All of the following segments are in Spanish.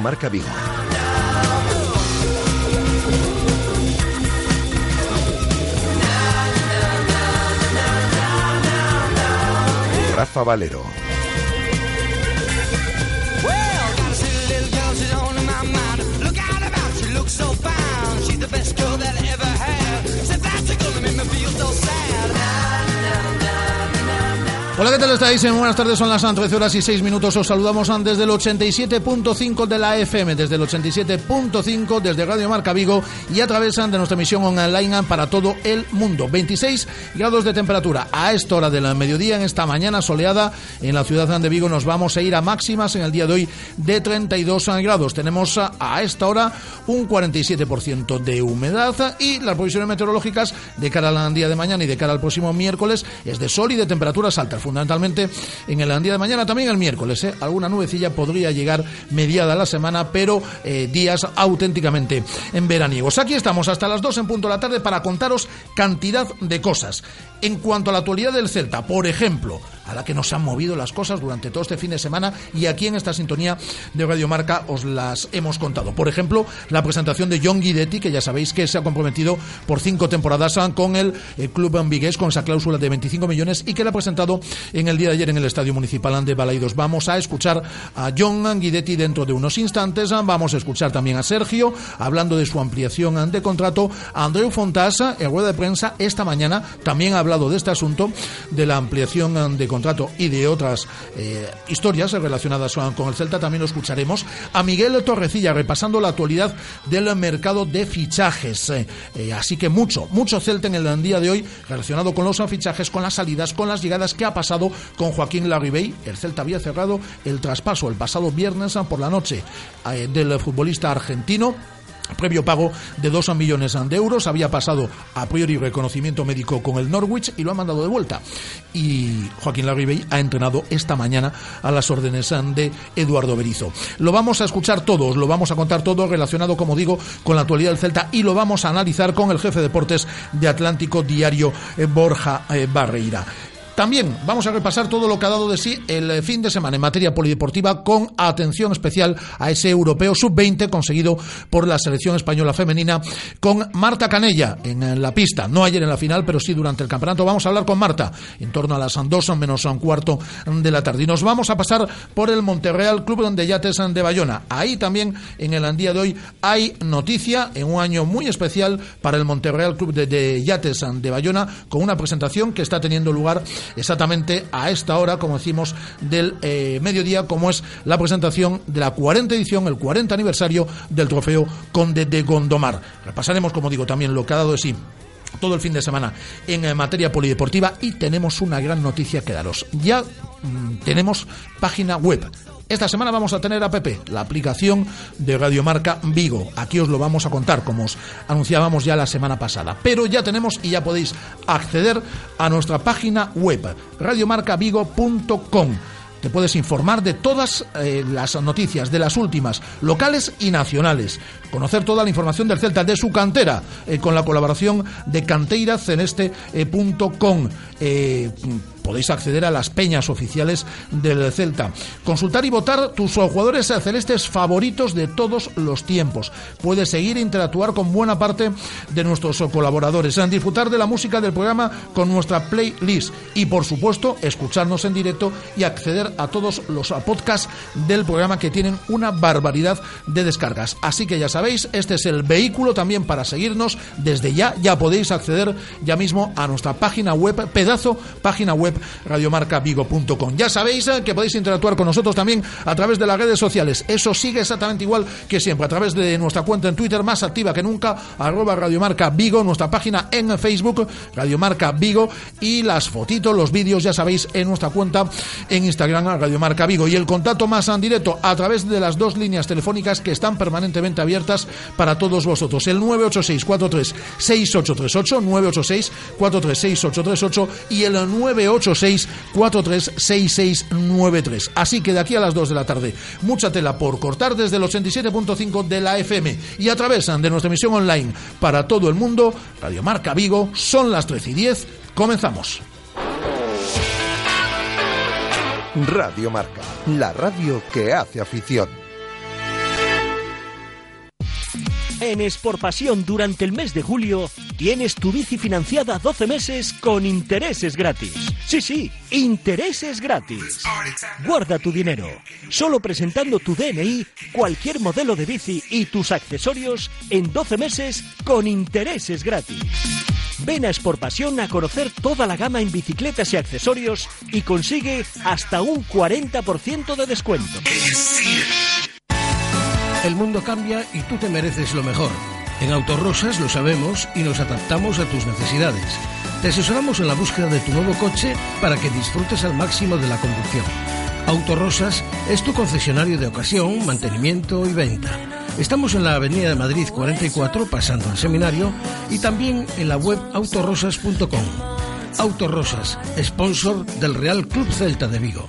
Marca Vigo. Rafa Valero. Hola, ¿qué tal estáis? Eh, Buenas tardes, son las 13 horas y 6 minutos. Os saludamos desde el 87.5 de la FM, desde el 87.5 desde Radio Marca Vigo y a través de nuestra emisión online para todo el mundo. 26 grados de temperatura a esta hora del mediodía, en esta mañana soleada en la ciudad de Vigo. Nos vamos a ir a máximas en el día de hoy de 32 grados. Tenemos a esta hora un 47% de humedad y las previsiones meteorológicas de cara al día de mañana y de cara al próximo miércoles es de sol y de temperaturas altas fundamentalmente en el día de mañana, también el miércoles. ¿eh? Alguna nubecilla podría llegar mediada la semana, pero eh, días auténticamente en veraniegos. Aquí estamos hasta las 2 en punto de la tarde para contaros cantidad de cosas. En cuanto a la actualidad del Celta, por ejemplo, a la que nos han movido las cosas durante todo este fin de semana y aquí en esta sintonía de Radio Marca os las hemos contado. Por ejemplo, la presentación de John Guidetti, que ya sabéis que se ha comprometido por cinco temporadas con el, el Club Ambigués con esa cláusula de 25 millones y que la ha presentado en el día de ayer en el Estadio Municipal de Balaidos. Vamos a escuchar a John Guidetti dentro de unos instantes. Vamos a escuchar también a Sergio hablando de su ampliación de contrato. Andreu Fontasa, en rueda de prensa esta mañana, también ha hablado de este asunto, de la ampliación de contrato y de otras eh, historias relacionadas con el Celta. También lo escucharemos. A Miguel Torrecilla repasando la actualidad del mercado de fichajes. Eh, eh, así que mucho, mucho Celta en el día de hoy relacionado con los fichajes, con las salidas, con las llegadas que ha pasado con Joaquín Larribey. El Celta había cerrado el traspaso el pasado viernes por la noche del futbolista argentino previo pago de 2 millones de euros. Había pasado a priori reconocimiento médico con el Norwich y lo ha mandado de vuelta. Y Joaquín Larribey ha entrenado esta mañana a las órdenes de Eduardo Berizo. Lo vamos a escuchar todos, lo vamos a contar todo relacionado, como digo, con la actualidad del Celta y lo vamos a analizar con el jefe de deportes de Atlántico Diario, eh, Borja eh, Barreira. También vamos a repasar todo lo que ha dado de sí el fin de semana en materia polideportiva con atención especial a ese europeo sub-20 conseguido por la selección española femenina con Marta Canella en la pista, no ayer en la final, pero sí durante el campeonato. Vamos a hablar con Marta en torno a las dos menos un cuarto de la tarde. Y nos vamos a pasar por el Monterreal Club de Yates de Bayona. Ahí también en el día de hoy hay noticia en un año muy especial para el Monterreal Club de, de Yates de Bayona con una presentación que está teniendo lugar exactamente a esta hora, como decimos, del eh, mediodía, como es la presentación de la 40 edición, el 40 aniversario del trofeo Conde de Gondomar. Repasaremos, como digo, también lo que ha dado de sí todo el fin de semana en eh, materia polideportiva y tenemos una gran noticia que daros. Ya mmm, tenemos página web esta semana vamos a tener APP, la aplicación de Radiomarca Vigo. Aquí os lo vamos a contar, como os anunciábamos ya la semana pasada. Pero ya tenemos y ya podéis acceder a nuestra página web, radiomarcavigo.com te puedes informar de todas eh, las noticias, de las últimas, locales y nacionales. Conocer toda la información del Celta, de su cantera, eh, con la colaboración de canteiraceneste.com. Eh, podéis acceder a las peñas oficiales del Celta. Consultar y votar tus jugadores celestes favoritos de todos los tiempos. Puedes seguir e interactuar con buena parte de nuestros colaboradores. Disfrutar de la música del programa con nuestra playlist. Y por supuesto, escucharnos en directo y acceder a todos los podcasts del programa que tienen una barbaridad de descargas. Así que ya sabéis, este es el vehículo también para seguirnos. Desde ya, ya podéis acceder ya mismo a nuestra página web, pedazo página web radiomarcavigo.com. Ya sabéis eh, que podéis interactuar con nosotros también a través de las redes sociales. Eso sigue exactamente igual que siempre, a través de nuestra cuenta en Twitter, más activa que nunca, arroba Radiomarca Vigo, nuestra página en Facebook, Radiomarca Vigo, y las fotitos, los vídeos, ya sabéis, en nuestra cuenta en Instagram, Radiomarca Vigo. Y el contacto más en directo a través de las dos líneas telefónicas que están permanentemente abiertas para todos vosotros. El 986 43 6838 986 43 6838 y el 986 43 6693. Así que de aquí a las 2 de la tarde, mucha tela por cortar desde el 87.5 de la FM y a través de nuestra emisión online para todo el mundo, Radiomarca Vigo, son las 13 y 10, comenzamos. Radio Marca, la radio que hace afición. En Pasión durante el mes de julio tienes tu bici financiada 12 meses con intereses gratis. Sí, sí, intereses gratis. Guarda tu dinero. Solo presentando tu DNI, cualquier modelo de bici y tus accesorios en 12 meses con intereses gratis. Ven a Pasión a conocer toda la gama en bicicletas y accesorios y consigue hasta un 40% de descuento. El mundo cambia y tú te mereces lo mejor. En Autorosas lo sabemos y nos adaptamos a tus necesidades. Te asesoramos en la búsqueda de tu nuevo coche para que disfrutes al máximo de la conducción. Autorosas es tu concesionario de ocasión, mantenimiento y venta. Estamos en la Avenida de Madrid 44, pasando al seminario, y también en la web autorosas.com. Autorosas, sponsor del Real Club Celta de Vigo.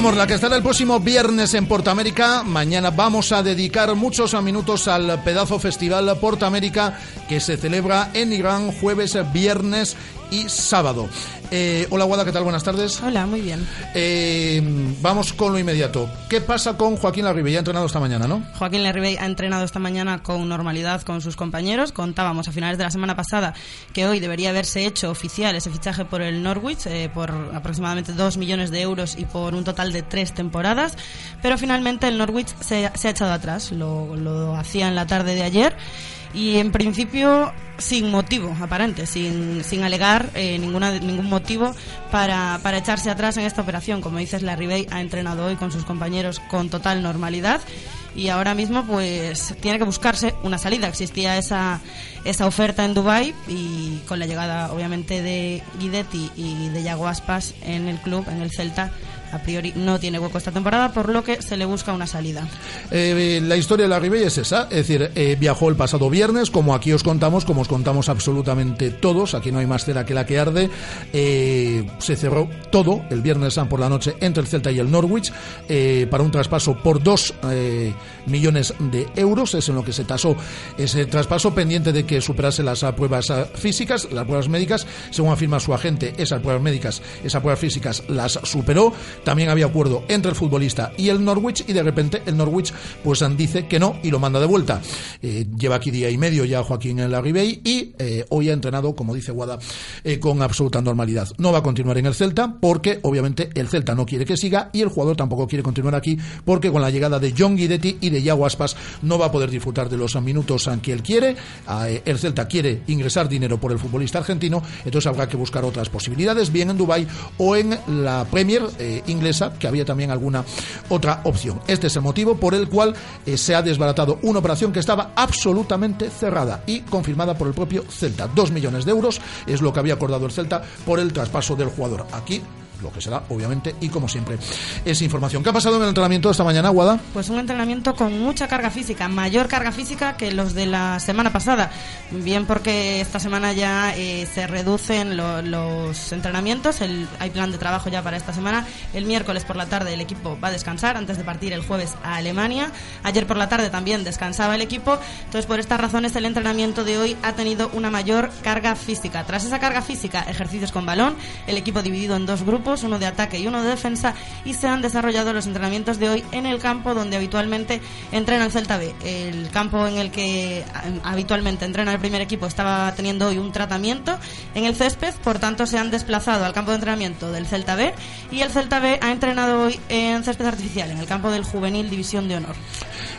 Morla, que estará el próximo viernes en Portamérica. Mañana vamos a dedicar muchos minutos al pedazo festival Portamérica que se celebra en Irán jueves, viernes y sábado. Eh, hola Guada, ¿qué tal? Buenas tardes. Hola, muy bien. Eh, vamos con lo inmediato. ¿Qué pasa con Joaquín Larribe? Ya ha entrenado esta mañana, ¿no? Joaquín Larribey ha entrenado esta mañana con normalidad con sus compañeros. Contábamos a finales de la semana pasada que hoy debería haberse hecho oficial ese fichaje por el Norwich eh, por aproximadamente 2 millones de euros y por un total de tres temporadas. Pero finalmente el Norwich se, se ha echado atrás. Lo, lo hacía en la tarde de ayer y en principio sin motivo aparente, sin, sin alegar eh, ninguna, ningún motivo para, para echarse atrás en esta operación. Como dices, la Ribey ha entrenado hoy con sus compañeros con total normalidad y ahora mismo pues tiene que buscarse una salida. Existía esa, esa oferta en Dubai y con la llegada obviamente de Guidetti y de Yago Aspas en el club, en el Celta, a priori no tiene hueco esta temporada, por lo que se le busca una salida. Eh, la historia de la Ribey es esa, es decir, eh, viajó el pasado viernes, como aquí os contamos, como os contamos absolutamente todos, aquí no hay más cera que la que arde, eh, se cerró todo el viernes por la noche entre el Celta y el Norwich para un traspaso por dos eh, millones de euros, es en lo que se tasó ese traspaso, pendiente de que superase las pruebas físicas, las pruebas médicas, según afirma su agente, esas pruebas médicas, esas pruebas físicas las superó, también había acuerdo entre el futbolista y el Norwich y de repente el Norwich pues dice que no y lo manda de vuelta. Eh, lleva aquí día y medio ya Joaquín en la Ribey y eh, hoy ha entrenado, como dice Guada, eh, con absoluta normalidad. No va a continuar en el Celta porque obviamente el Celta no quiere que siga y el jugador tampoco quiere continuar aquí porque con la llegada de John Guidetti y de Yago Aspas no va a poder disfrutar de los minutos que él quiere. Eh, el Celta quiere ingresar dinero por el futbolista argentino, entonces habrá que buscar otras posibilidades, bien en Dubai o en la Premier inglesa, que había también alguna otra opción. Este es el motivo por el cual eh, se ha desbaratado una operación que estaba absolutamente cerrada y confirmada por el propio Celta. Dos millones de euros es lo que había acordado el Celta por el traspaso del jugador. Aquí lo que será, obviamente, y como siempre, es información. ¿Qué ha pasado en el entrenamiento esta mañana, Guada? Pues un entrenamiento con mucha carga física, mayor carga física que los de la semana pasada. Bien porque esta semana ya eh, se reducen lo- los entrenamientos, el- hay plan de trabajo ya para esta semana. El miércoles por la tarde el equipo va a descansar antes de partir el jueves a Alemania. Ayer por la tarde también descansaba el equipo. Entonces, por estas razones, el entrenamiento de hoy ha tenido una mayor carga física. Tras esa carga física, ejercicios con balón, el equipo dividido en dos grupos, uno de ataque y uno de defensa, y se han desarrollado los entrenamientos de hoy en el campo donde habitualmente entrena el Celta B. El campo en el que eh, habitualmente entrena el primer equipo estaba teniendo hoy un tratamiento en el césped, por tanto se han desplazado al campo de entrenamiento del Celta B y el Celta B ha entrenado hoy en césped artificial, en el campo del Juvenil División de Honor.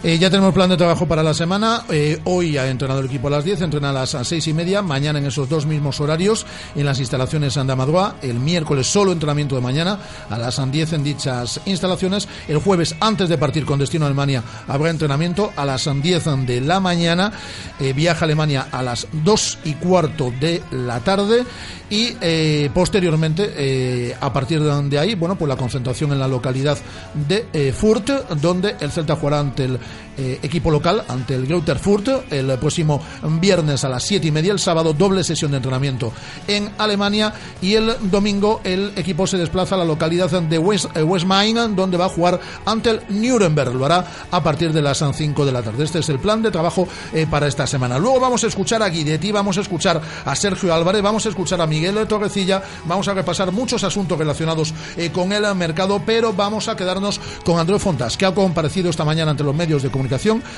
Eh, ya tenemos plan de trabajo para la semana. Eh, hoy ha entrenado el equipo a las 10, entrena a las 6 y media. Mañana en esos dos mismos horarios en las instalaciones Amadroa. El miércoles solo entrenamiento de mañana a las 10 en dichas instalaciones. El jueves, antes de partir con destino a Alemania, habrá entrenamiento a las 10 de la mañana. Eh, viaja a Alemania a las 2 y cuarto de la tarde. Y eh, posteriormente, eh, a partir de ahí, bueno, pues la concentración en la localidad de Furt, donde el Celta jugará ante eh, equipo local, ante el Greuther Furt, el próximo viernes a las siete y media, el sábado doble sesión de entrenamiento en Alemania y el domingo el equipo se desplaza a la localidad de West, eh, Main, donde va a jugar ante el Nuremberg. Lo hará a partir de las 5 de la tarde. Este es el plan de trabajo eh, para esta semana. Luego vamos a escuchar a Guidetti, vamos a escuchar a Sergio Álvarez, vamos a escuchar a Miguel Torrecilla, vamos a repasar muchos asuntos relacionados eh, con el mercado, pero vamos a quedarnos con Andrés Fontas, que ha comparecido esta mañana ante los medios de comunicación,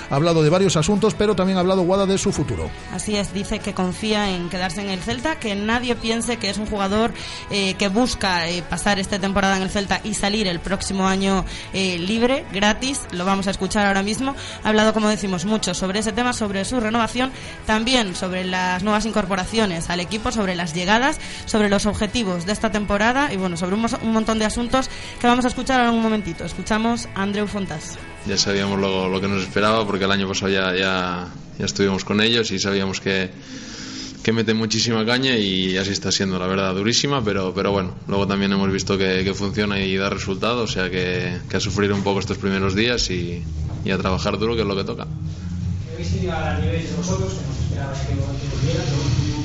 ha hablado de varios asuntos, pero también ha hablado Guada de su futuro. Así es, dice que confía en quedarse en el Celta, que nadie piense que es un jugador eh, que busca eh, pasar esta temporada en el Celta y salir el próximo año eh, libre, gratis. Lo vamos a escuchar ahora mismo. Ha hablado, como decimos, mucho sobre ese tema, sobre su renovación, también sobre las nuevas incorporaciones al equipo, sobre las llegadas, sobre los objetivos de esta temporada y bueno, sobre un, un montón de asuntos que vamos a escuchar ahora en un momentito. Escuchamos a Andreu Fontas. Ya sabíamos lo, lo que nos esperaba porque el año pasado ya, ya, ya estuvimos con ellos y sabíamos que, que meten muchísima caña y así está siendo, la verdad, durísima, pero, pero bueno, luego también hemos visto que, que funciona y da resultados, o sea que, que a sufrir un poco estos primeros días y, y a trabajar duro, que es lo que toca. Habéis tenido a nivel de vosotros, esperabais que, que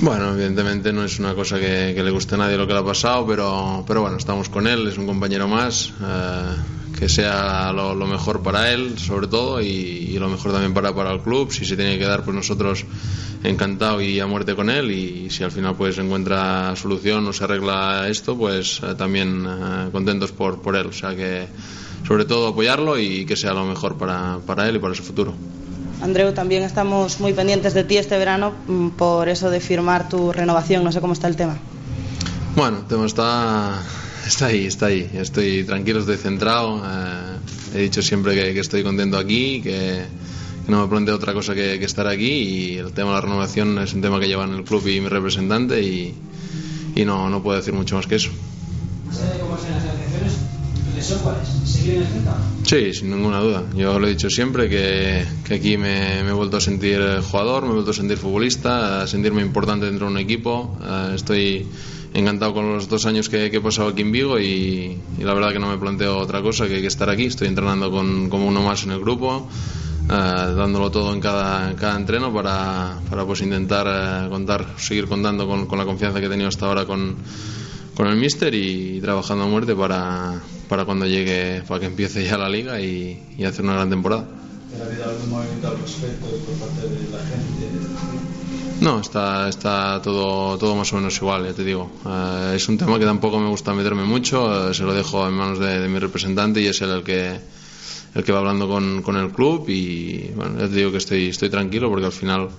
Bueno, evidentemente no es una cosa que, le guste a nadie lo que le ha pasado, pero, pero bueno, estamos con él, es un compañero más, eh, que sea lo, mejor para él, sobre todo, y, y lo mejor también para, para el club. Si se tiene que dar, pues nosotros encantado y a muerte con él. Y si al final pues encuentra solución o se arregla esto, pues eh, también eh, contentos por, por él. O sea que, sobre todo, apoyarlo y que sea lo mejor para, para él y para su futuro. Andreu, también estamos muy pendientes de ti este verano mm, por eso de firmar tu renovación. No sé cómo está el tema. Bueno, el tema está, está ahí, está ahí. Estoy tranquilo, estoy centrado. eh, he dicho siempre que, que estoy contento aquí, que, que no me planteo otra cosa que, que estar aquí. Y el tema de la renovación es un tema que llevan el club y mi representante. Y, y no, no puedo decir mucho más que eso. Más ¿tu deseo cuál es? ¿Seguir en el Celta? Sí, sin ninguna duda. Yo lo he dicho siempre que, que aquí me, me he vuelto a sentir jugador, me he vuelto a sentir futbolista, a sentirme importante dentro de un equipo. Eh, estoy encantado con los dos años que, que he pasado aquí en Vigo y, y la verdad que no me planteo otra cosa que, que estar aquí. Estoy entrenando con, como uno más en el grupo, eh, dándolo todo en cada, cada entreno para, para pues intentar eh, contar, seguir contando con, con la confianza que he tenido hasta ahora con, con el míster y trabajando a muerte para, para cuando llegue, para que empiece ya la liga y, y hacer una gran temporada. ¿Ha habido algún movimiento al respecto por parte de la gente? No, está, está todo, todo más o menos igual, ya te digo. Eh, es un tema que tampoco me gusta meterme mucho, eh, se lo dejo en manos de, de mi representante y es él el que, el que va hablando con, con el club y bueno, ya te digo que estoy, estoy tranquilo porque al final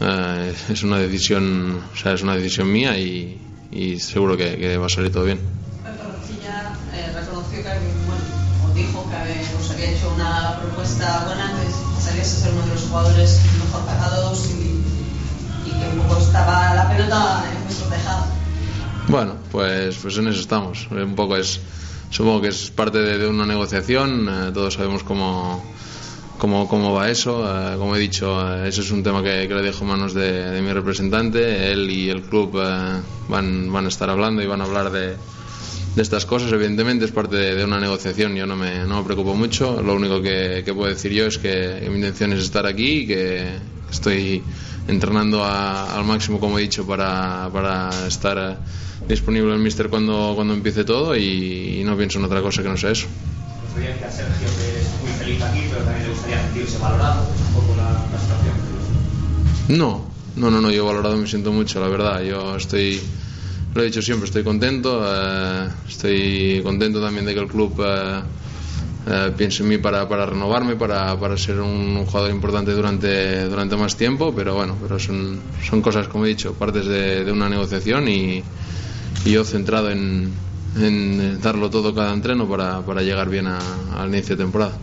eh, es una decisión, o sea, es una decisión mía y, y seguro que, que va a salir todo bien. Torrecilla eh, reconoció que, bueno, o dijo que os había hecho una propuesta buena, que pasarías a ser uno de los jugadores mejor pagados y, y que un poco estaba la pelota en vuestro tejado. Bueno, pues, pues en eso estamos. Un poco es, supongo que es parte de, de una negociación. eh, todos sabemos cómo, cómo, cómo va eso. eh, como he dicho, eh, eso es un tema que, que le dejo en manos de, de mi representante. Él y el club eh, van, van a estar hablando y van a hablar de, de estas cosas. Evidentemente es parte de, de una negociación. Yo no me, no me preocupo mucho. Lo único que, que puedo decir yo es que, mi intención es estar aquí y que estoy entrenando a- al máximo, como he dicho, para, para estar disponible el míster cuando, cuando empiece todo y, y no pienso en otra cosa que no sea eso. Sergio que feliz aquí, pero también le gustaría sentirse valorado, un poco la, la situación. No, no, no, no, yo valorado me siento mucho, la verdad. Yo estoy, lo he dicho siempre, estoy contento. eh, estoy contento también de que el club eh, eh, piense en mí para, para renovarme, para, para ser un, jugador importante durante, durante más tiempo. Pero bueno, pero son, son cosas, como he dicho, partes de, de una negociación y, y yo centrado en, en darlo todo cada entreno para, para llegar bien a- al inicio de temporada.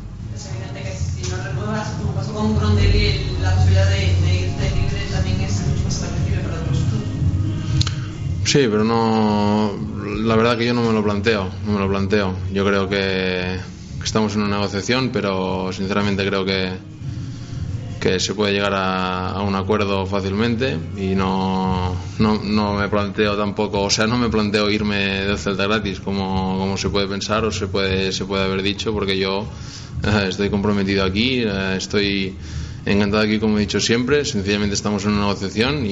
Como pasó con Grondelli, la posibilidad de, de irte libre también es mucho más apetecible para otros clubes. Sí, pero no. La verdad que yo no me lo planteo. No me lo planteo. Yo creo que, estamos en una negociación, pero sinceramente creo que que se puede llegar a, a un acuerdo fácilmente y no, no, no me planteo tampoco, o sea, no me planteo irme del Celta gratis como, como se puede pensar o se puede, se puede haber dicho, porque yo estoy comprometido aquí, eh, estoy encantado aquí como he dicho siempre, sencillamente estamos en una negociación y,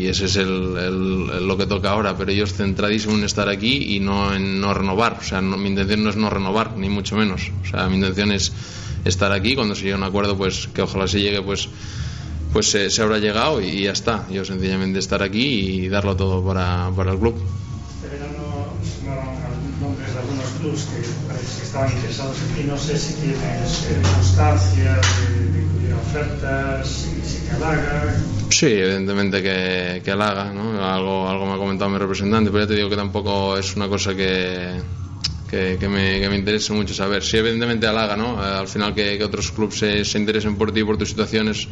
y ese es el, lo que toca ahora, pero ellos centradísimos en estar aquí y no en no renovar, o sea, no- mi intención no es no renovar, ni mucho menos, o sea, mi intención es estar aquí, cuando se llegue a un acuerdo, pues que ojalá se llegue, pues pues se, se habrá llegado y ya está, yo sencillamente estar aquí y darlo todo para, para el club. Este algunos nombres que parece que estaban interesados en ti. No sé si tienes eh, constancia de, de hubiera ofertas, si, si te halaga. Sí, evidentemente que, que halaga, ¿no? Algo, algo me ha comentado mi representante, pero ya te digo que tampoco es una cosa que, que, que me, que me interese mucho saber. Sí, evidentemente halaga, ¿no? Eh, al final que, que otros clubes se, se interesen por ti por tus situaciones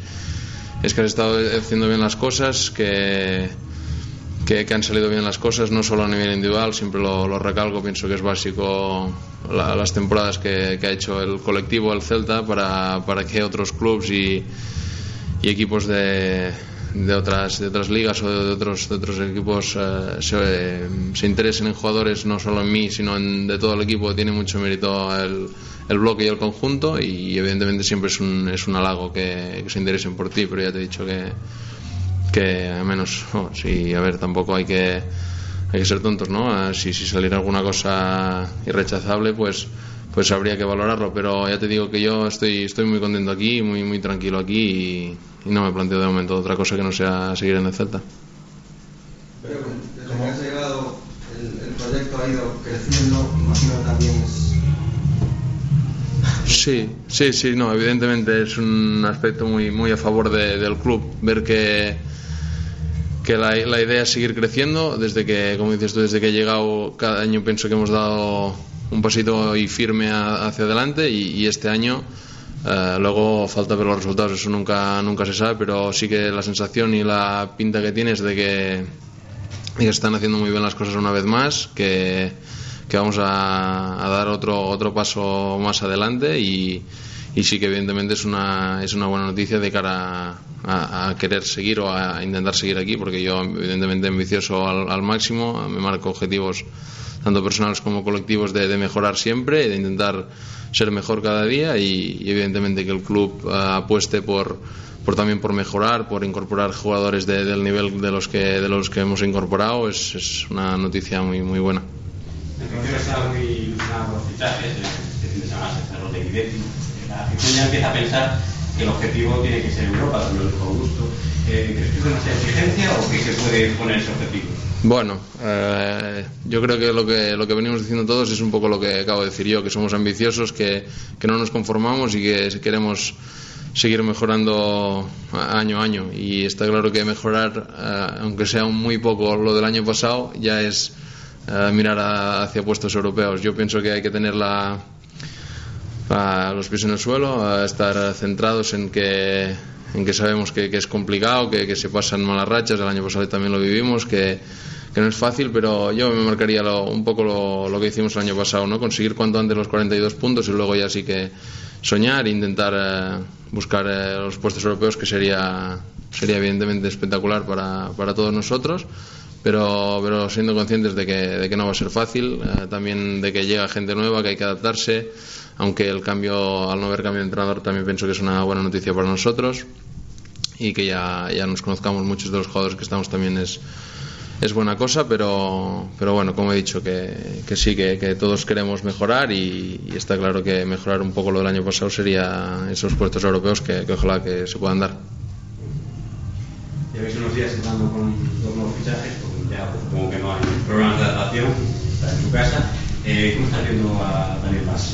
es que has estado haciendo bien las cosas, que, que, han salido bien las cosas, no solo a nivel individual, siempre lo, lo recalco, pienso que es básico la- las temporadas que, ha hecho el colectivo, el Celta, para, para que otros clubes y, equipos de, de otras de otras ligas o de otros de otros equipos eh, se, se interesen en jugadores no solo en mí sino en de todo el equipo tiene mucho mérito el, el bloque y el conjunto y evidentemente siempre es un, es un halago que se interesen por ti pero ya te he dicho que que a menos oh, sí a ver tampoco hay que hay que ser tontos no Ah, si si saliera alguna cosa irrechazable pues pues habría que valorarlo. Pero ya te digo que yo estoy, estoy muy contento aquí, muy, muy tranquilo aquí y, y no me planteo de momento otra cosa que no sea seguir en el Celta. Pero desde que has llegado, el, el proyecto ha ido creciendo, imagino también es Sí, sí, sí, no, evidentemente es un aspecto muy, muy a favor de- del club, ver que, que la, la idea es seguir creciendo, desde que, como dices tú, desde que he llegado, cada año pienso que hemos dado un pasito y firme hacia adelante y, este año eh, luego falta ver los resultados, eso nunca, nunca se sabe, pero sí que la sensación y la pinta que tiene es de que, que están haciendo muy bien las cosas una vez más, que, que vamos a, a dar otro, otro paso más adelante y, y sí que evidentemente es una, es una buena noticia de cara a, a querer seguir o a intentar seguir aquí, porque yo evidentemente ambicioso al, al máximo, me marco objetivos tanto personales como colectivos de, de mejorar siempre, de intentar ser mejor cada día y, y evidentemente que el club eh, apueste por, por también por mejorar, por incorporar jugadores de- del nivel de los que de los que hemos incorporado es, es una noticia muy muy buena. El Rocío está muy ilusionado por fichajes, este fin de semana se cerró de Guidetti. La afición ya empieza a pensar que el objetivo tiene que ser Europa, lo dijo Augusto. Eh, ¿Crees que es demasiada exigencia o que se puede poner ese objetivo? Bueno, eh, yo creo que lo, que lo que venimos diciendo todos es un poco lo que acabo de decir yo, que somos ambiciosos, que, que no nos conformamos y que queremos seguir mejorando año a año. Y está claro que mejorar, eh, aunque sea un muy poco lo del año pasado, ya es eh, mirar a- hacia puestos europeos. Yo pienso que hay que tener la, a los pies en el suelo, a estar centrados en que, en que sabemos que, que es complicado, que, que se pasan malas rachas, el año pasado también lo vivimos, que, que no es fácil, pero yo me marcaría lo- un poco lo, lo que hicimos el año pasado, ¿no? conseguir cuanto antes los 42 puntos y luego ya sí que soñar e intentar eh, buscar eh, los puestos europeos, que sería, sería evidentemente espectacular para, para todos nosotros. Pero, pero siendo conscientes de que, de que no va a ser fácil, eh, también de que llega gente nueva, que hay que adaptarse, aunque el cambio, al no haber cambio de entrenador, también pienso que es una buena noticia para nosotros y que ya, ya nos conozcamos muchos de los jugadores que estamos también es, es buena cosa, pero, pero bueno, como he dicho, que, que sí, que, que todos queremos mejorar y, y está claro que mejorar un poco lo del año pasado sería esos puestos europeos que, que ojalá que se puedan dar. Lleváis unos días entrando con dos nuevos fichajes, porque ya pues, supongo que no hay problemas de adaptación, está en su casa. Eh, ¿Cómo está viendo a Daniel Vaz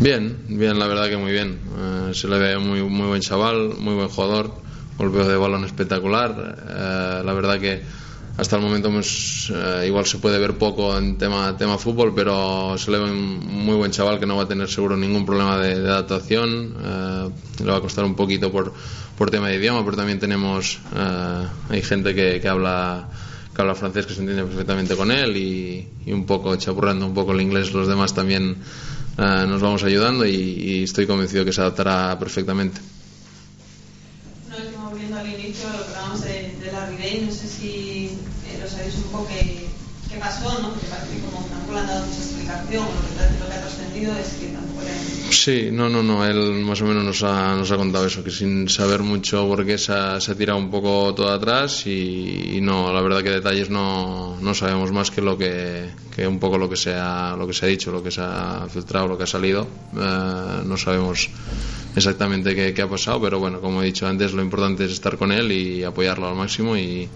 Bien, bien, la verdad que muy bien. Eh, se le ve muy, muy buen chaval, muy buen jugador, golpeo de balón espectacular. Eh, la verdad que hasta el momento hemos, eh, igual se puede ver poco en tema, tema fútbol, pero se le ve un muy buen chaval que no va a tener seguro ningún problema de, de adaptación. Eh, le va a costar un poquito por, por tema de idioma, pero también tenemos, eh, hay gente que, habla que habla francés que se entiende perfectamente con él y un poco chapurrando un poco el inglés los demás también eh, nos vamos ayudando y, y estoy convencido que se adaptará perfectamente. Que vamos viendo al inicio lo que hablábamos de, de la Ribey, no sé si eh, lo sabéis un poco qué, qué pasó, ¿no? Porque parece que como tampoco le han dado mucha explicación, lo que, lo que ha trascendido es que han... Sí, no, no, no, él más o menos nos ha, nos ha contado eso, que sin saber mucho por qué se ha, se tirado un poco todo atrás y, y no, la verdad que detalles no, no sabemos más que lo que, que un poco lo que, se ha, lo que se ha dicho, lo que se ha filtrado, lo que ha salido. Eh, no sabemos exactamente qué, qué ha pasado, pero bueno, como he dicho antes, lo importante es estar con él y apoyarlo al máximo y,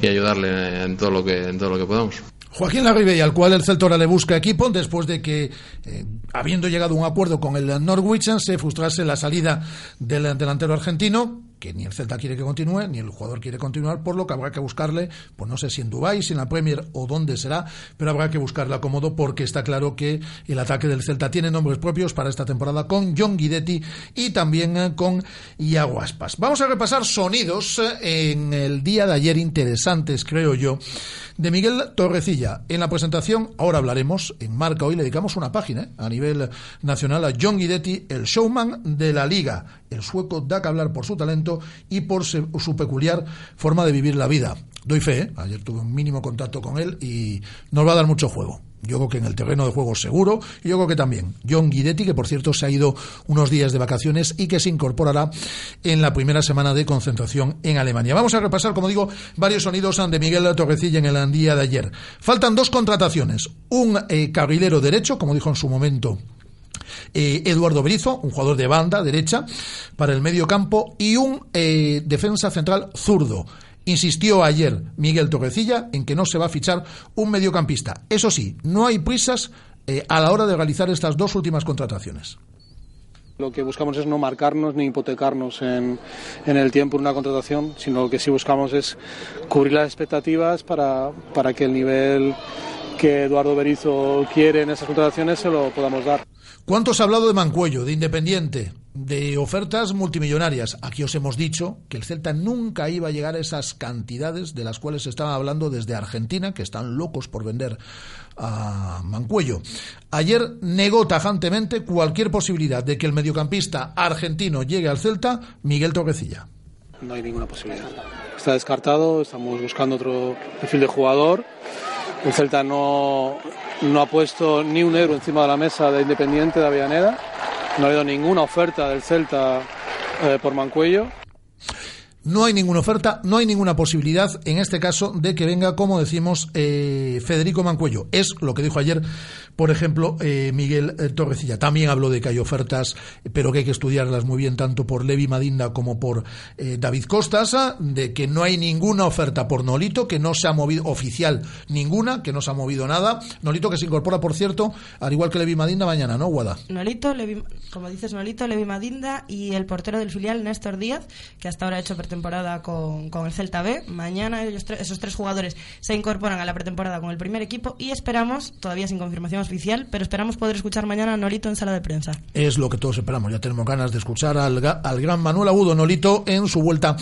y ayudarle en todo lo que, en todo lo que podamos. Joaquín Larribey, al cual el Celta ahora le busca equipo después de que, eh, habiendo llegado a un acuerdo con el Norwich, se frustrase la salida del delantero argentino, que ni el Celta quiere que continúe, ni el jugador quiere continuar, por lo que habrá que buscarle, pues no sé si en Dubái, si en la Premier o dónde será, pero habrá que buscarle acomodo porque está claro que el ataque del Celta tiene nombres propios para esta temporada con John Guidetti y también eh, con Iago Aspas. Vamos a repasar sonidos eh, en el día de ayer interesantes, creo yo, de Miguel Torrecilla. En la presentación, ahora hablaremos, en Marca hoy le dedicamos una página eh, a nivel nacional a John Guidetti, el showman de la liga. El sueco da que hablar por su talento y por su peculiar forma de vivir la vida. Doy fe, ¿eh? ayer tuve un mínimo contacto con él y nos va a dar mucho juego. Yo creo que en el terreno de juego seguro, y yo creo que también John Guidetti, que por cierto se ha ido unos días de vacaciones y que se incorporará en la primera semana de concentración en Alemania. Vamos a repasar, como digo, varios sonidos de Miguel Torrecilla en el día de ayer. Faltan dos contrataciones, un eh, derecho, como dijo en su momento eh, Eduardo Brizo, un jugador de banda derecha para el medio campo, y un eh, defensa central zurdo. Insistió ayer Miguel Torrecilla en que no se va a fichar un mediocampista. Eso sí, no hay prisas eh, a la hora de realizar estas dos últimas contrataciones. Lo que buscamos es no marcarnos ni hipotecarnos en, en, el tiempo en una contratación, sino lo que sí buscamos es cubrir las expectativas para, para que el nivel que Eduardo Berizo quiere en esas contrataciones se lo podamos dar. ¿Cuánto se ha hablado de Mancuello, de Independiente, de ofertas multimillonarias? Aquí os hemos dicho que el Celta nunca iba a llegar a esas cantidades de las cuales se estaba hablando desde Argentina, que están locos por vender a Mancuello. Ayer negó tajantemente cualquier posibilidad de que el mediocampista argentino llegue al Celta, Miguel Torrecilla. No hay ninguna posibilidad. Está descartado, estamos buscando otro perfil de jugador. El Celta no, no ha puesto ni un euro encima de la mesa de Independiente de Avellaneda. No ha habido ninguna oferta del Celta eh, por Mancuello. No hay ninguna oferta, no hay ninguna posibilidad, en este caso, de que venga, como decimos, eh, Federico Mancuello. Es lo que dijo ayer, por ejemplo, eh, Miguel eh, Torrecilla. También habló de que hay ofertas, pero que hay que estudiarlas muy bien, tanto por Levi Madinda como por eh, David Costas, de que no hay ninguna oferta por Nolito, que no se ha movido, oficial ninguna, que no se ha movido nada. Nolito que se incorpora, por cierto, al igual que Levi Madinda mañana, ¿no, Guada? Nolito, Levi, como dices, Nolito, Levi Madinda y el portero del filial, Néstor Díaz, que hasta ahora ha hecho temporada con, con, el Celta B. Mañana ellos esos tres jugadores se incorporan a la pretemporada con el primer equipo y esperamos, todavía sin confirmación oficial, pero esperamos poder escuchar mañana a Nolito en sala de prensa. Es lo que todos esperamos. Ya tenemos ganas de escuchar al, al gran Manuel Agudo Nolito en su vuelta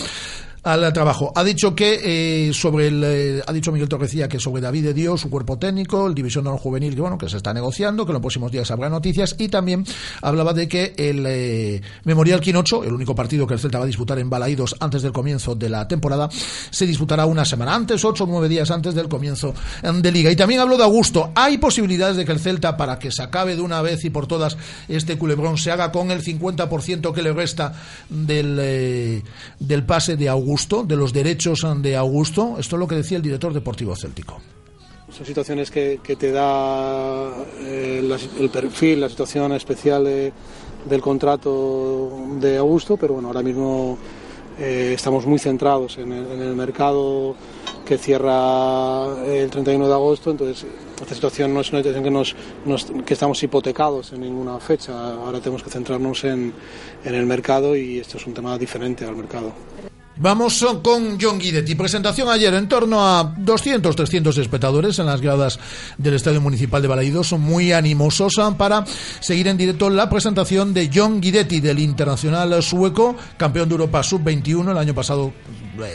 al trabajo. Ha dicho que eh, sobre el, eh, ha dicho Miguel Torrecilla que sobre David de Dios, su cuerpo técnico, el división de juvenil, que bueno, que se está negociando, que en los próximos días habrá noticias y también hablaba de que el eh, Memorial Quinocho, el único partido que el Celta va a disputar en Balaídos antes del comienzo de la temporada, se disputará una semana antes, ocho o nueve días antes del comienzo de liga. Y también habló de Augusto. Hay posibilidades de que el Celta, para que se acabe de una vez y por todas este culebrón, se haga con el 50% que le resta del, del pase de Augusto De los derechos de Augusto. Esto es lo que decía el director deportivo céltico. Son situaciones que, te da eh, la, el perfil, la situación especial de, del contrato de Augusto, pero bueno, ahora mismo eh, estamos muy centrados en el, mercado que cierra el 31 de agosto, entonces esta situación no es una situación que, nos, nos, que estamos hipotecados en ninguna fecha, ahora tenemos que centrarnos en, en el mercado y esto es un tema diferente al mercado. Vamos con John Guidetti. Presentación ayer en torno a 200, 300 espectadores en las gradas del Estadio Municipal de Balaídos. Son muy animosos para seguir en directo la presentación de John Guidetti, del internacional sueco, campeón de Europa Sub-21 el año pasado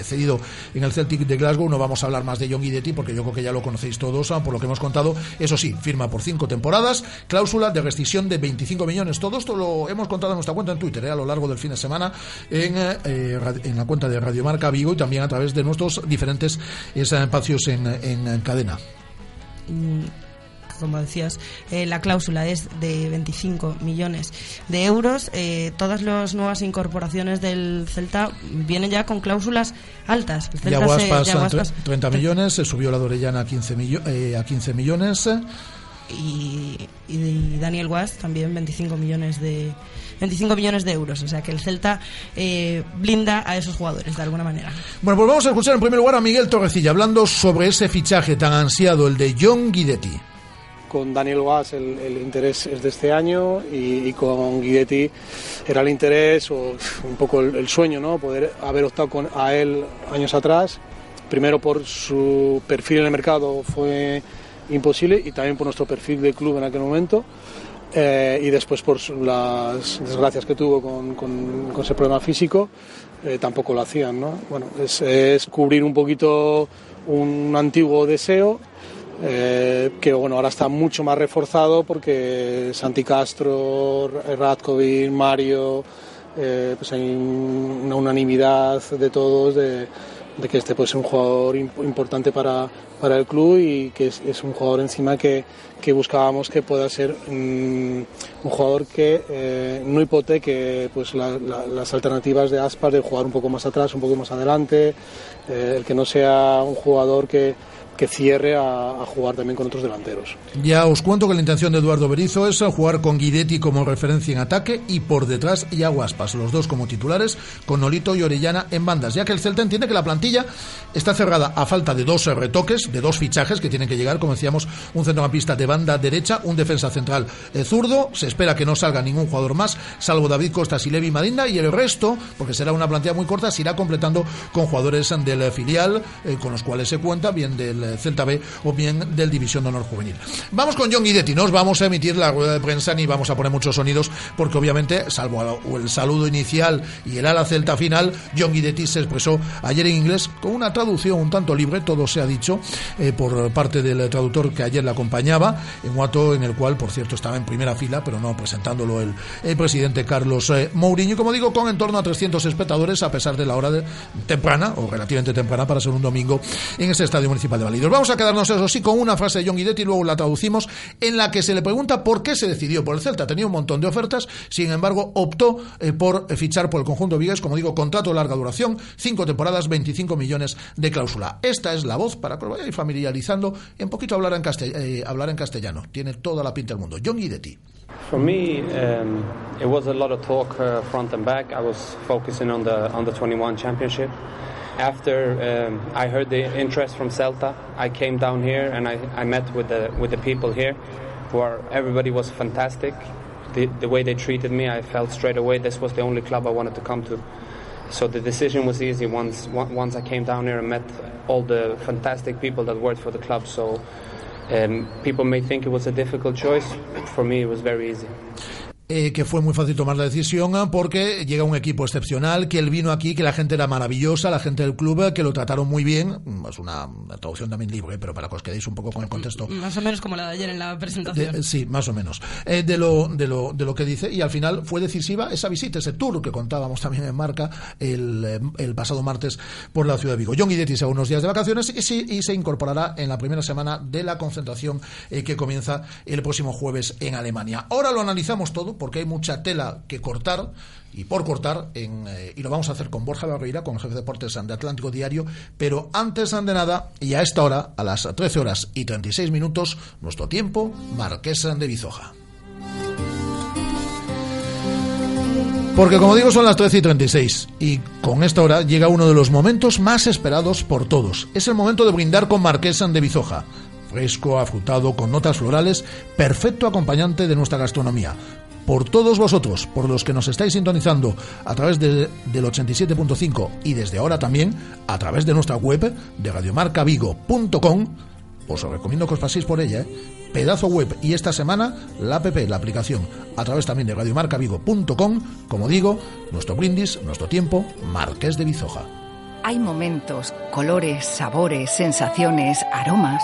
cedido en el Celtic de Glasgow. No vamos a hablar más de John Guidetti porque yo creo que ya lo conocéis todos por lo que hemos contado. Eso sí, firma por cinco temporadas, cláusula de rescisión de 25 millones. Todo esto lo hemos contado en nuestra cuenta en Twitter ¿eh? a lo largo del fin de semana en, eh, en la cuenta de Radio Marca Vigo y también a través de nuestros diferentes espacios en, en, en cadena como decías, eh, la cláusula es de 25 millones de euros. Eh, todas las nuevas incorporaciones del Celta vienen ya con cláusulas altas. El Celta Yaguaspas, se, Yaguaspas 30 millones, se subió la Dorellana a 15, millo, eh, a 15 millones. Y, y, Daniel Guas también 25 millones de 25 millones de euros. O sea que el Celta eh, blinda a esos jugadores de alguna manera. Bueno, pues vamos a escuchar en primer lugar a Miguel Torrecilla hablando sobre ese fichaje tan ansiado, el de John Guidetti con Daniel Guas el, el, interés es de este año y, y, con Guidetti era el interés o un poco el, el, sueño, ¿no? Poder haber optado con, a él años atrás. Primero por su perfil en el mercado fue imposible y también por nuestro perfil de club en aquel momento. Eh, y después por las desgracias que tuvo con, con, con ese problema físico, eh, tampoco lo hacían. ¿no? Bueno, es, es cubrir un poquito un antiguo deseo eh, que bueno, ahora está mucho más reforzado porque Santi Castro, Radkovic, Mario, eh, pues hay una unanimidad de todos de, que este puede ser un jugador imp- importante para, para el club y que es, un jugador encima que, que buscábamos que pueda ser mm, un jugador que eh, no hipoteque pues, la- la- las alternativas de Aspas de jugar un poco más atrás, un poco más adelante, eh, el que no sea un jugador que, que cierre a, jugar también con otros delanteros. Ya os cuento que la intención de Eduardo Berizzo es jugar con Guidetti como referencia en ataque y por detrás y Aguaspas, los dos como titulares, con Nolito y Orellana en bandas, ya que el Celta entiende que la plantilla está cerrada a falta de dos retoques, de dos fichajes que tienen que llegar, como decíamos, un centrocampista de banda derecha, un defensa central eh, zurdo, se espera que no salga ningún jugador más, salvo David Costas y Levi Madinda, y el resto, porque será una plantilla muy corta, se irá completando con jugadores del filial, eh, con los cuales se cuenta, bien del eh, Celta B o bien del División de Honor Juvenil. Vamos con John Guidetti, no os vamos a emitir la rueda de prensa ni vamos a poner muchos sonidos, porque obviamente, salvo el saludo inicial y el ala celta final, John Guidetti se expresó ayer en inglés con una traducción un tanto libre, todo se ha dicho, eh, por parte del traductor que ayer le acompañaba, en un en el cual, por cierto, estaba en primera fila, pero no presentándolo el, presidente Carlos eh, Mourinho, como digo, con en torno a 300 espectadores, a pesar de la hora temprana, o relativamente temprana, para ser un domingo en este Estadio Municipal de Validos. Vamos a quedarnos, eso sí, con una frase de John Guidetti, luego la traducimos, en la que se le pregunta por qué se decidió por el Celta. Tenía un montón de ofertas, sin embargo, optó eh, por eh, fichar por el conjunto Vigues, como digo, contrato de larga duración, cinco temporadas, 25 millones de cláusula. Esta es la voz para que lo familiarizando, en poquito hablar en, castell- eh, hablar en castellano. Tiene toda la pinta del mundo. John Guidetti. For me, um, it was a lot of talk uh, front and back. I was focusing on the on the 21 championship. After um, I heard the interest from Celta, I came down here and I, I met with the with the people here, who are everybody was fantastic. The, the way they treated me, I felt straight away this was the only club I wanted to come to. So the decision was easy once once I came down here and met all the fantastic people that worked for the club. So um, people may think it was a difficult choice. For me, it was very easy. Eh, que fue muy fácil tomar la decisión eh, porque llega un equipo excepcional, que él vino aquí, que la gente era maravillosa, la gente del club, eh, que lo trataron muy bien. Mm, Es una, una traducción también libre, pero para que os quedéis un poco con el contexto. Más o menos como la de ayer en la presentación. De- sí, más o menos. Eh, de, lo, de, lo, de lo que dice, y al final fue decisiva esa visita, ese tour que contábamos también en marca el, eh, el pasado martes por la ciudad de Vigo. John Guidetti se va unos días de vacaciones y, sí, y se incorporará en la primera semana de la concentración eh, que comienza el próximo jueves en Alemania. Ahora lo analizamos todo porque hay mucha tela que cortar y por cortar, en, eh, y lo vamos a hacer con Borja Barreira, con el jefe de deportes de Atlántico Diario, pero antes de nada, y a esta hora, a las 13 horas y 36 minutos, nuestro tiempo, Marquesa de Bizoja. Porque como digo son las 13 y 36 y con esta hora llega uno de los momentos más esperados por todos. Es el momento de brindar con Marquesa de Bizoja. Fresco, afrutado, con notas florales, perfecto acompañante de nuestra gastronomía. Por todos vosotros, por los que nos estáis sintonizando a través de- del 87.5 y desde ahora también a través de nuestra web de radiomarcavigo.com, os recomiendo que os paséis por ella, ¿eh? pedazo web y esta semana la app, la aplicación, a través también de radiomarcavigo.com, como digo, nuestro brindis, nuestro tiempo, Marqués de Bizoja. Hay momentos, colores, sabores, sensaciones, aromas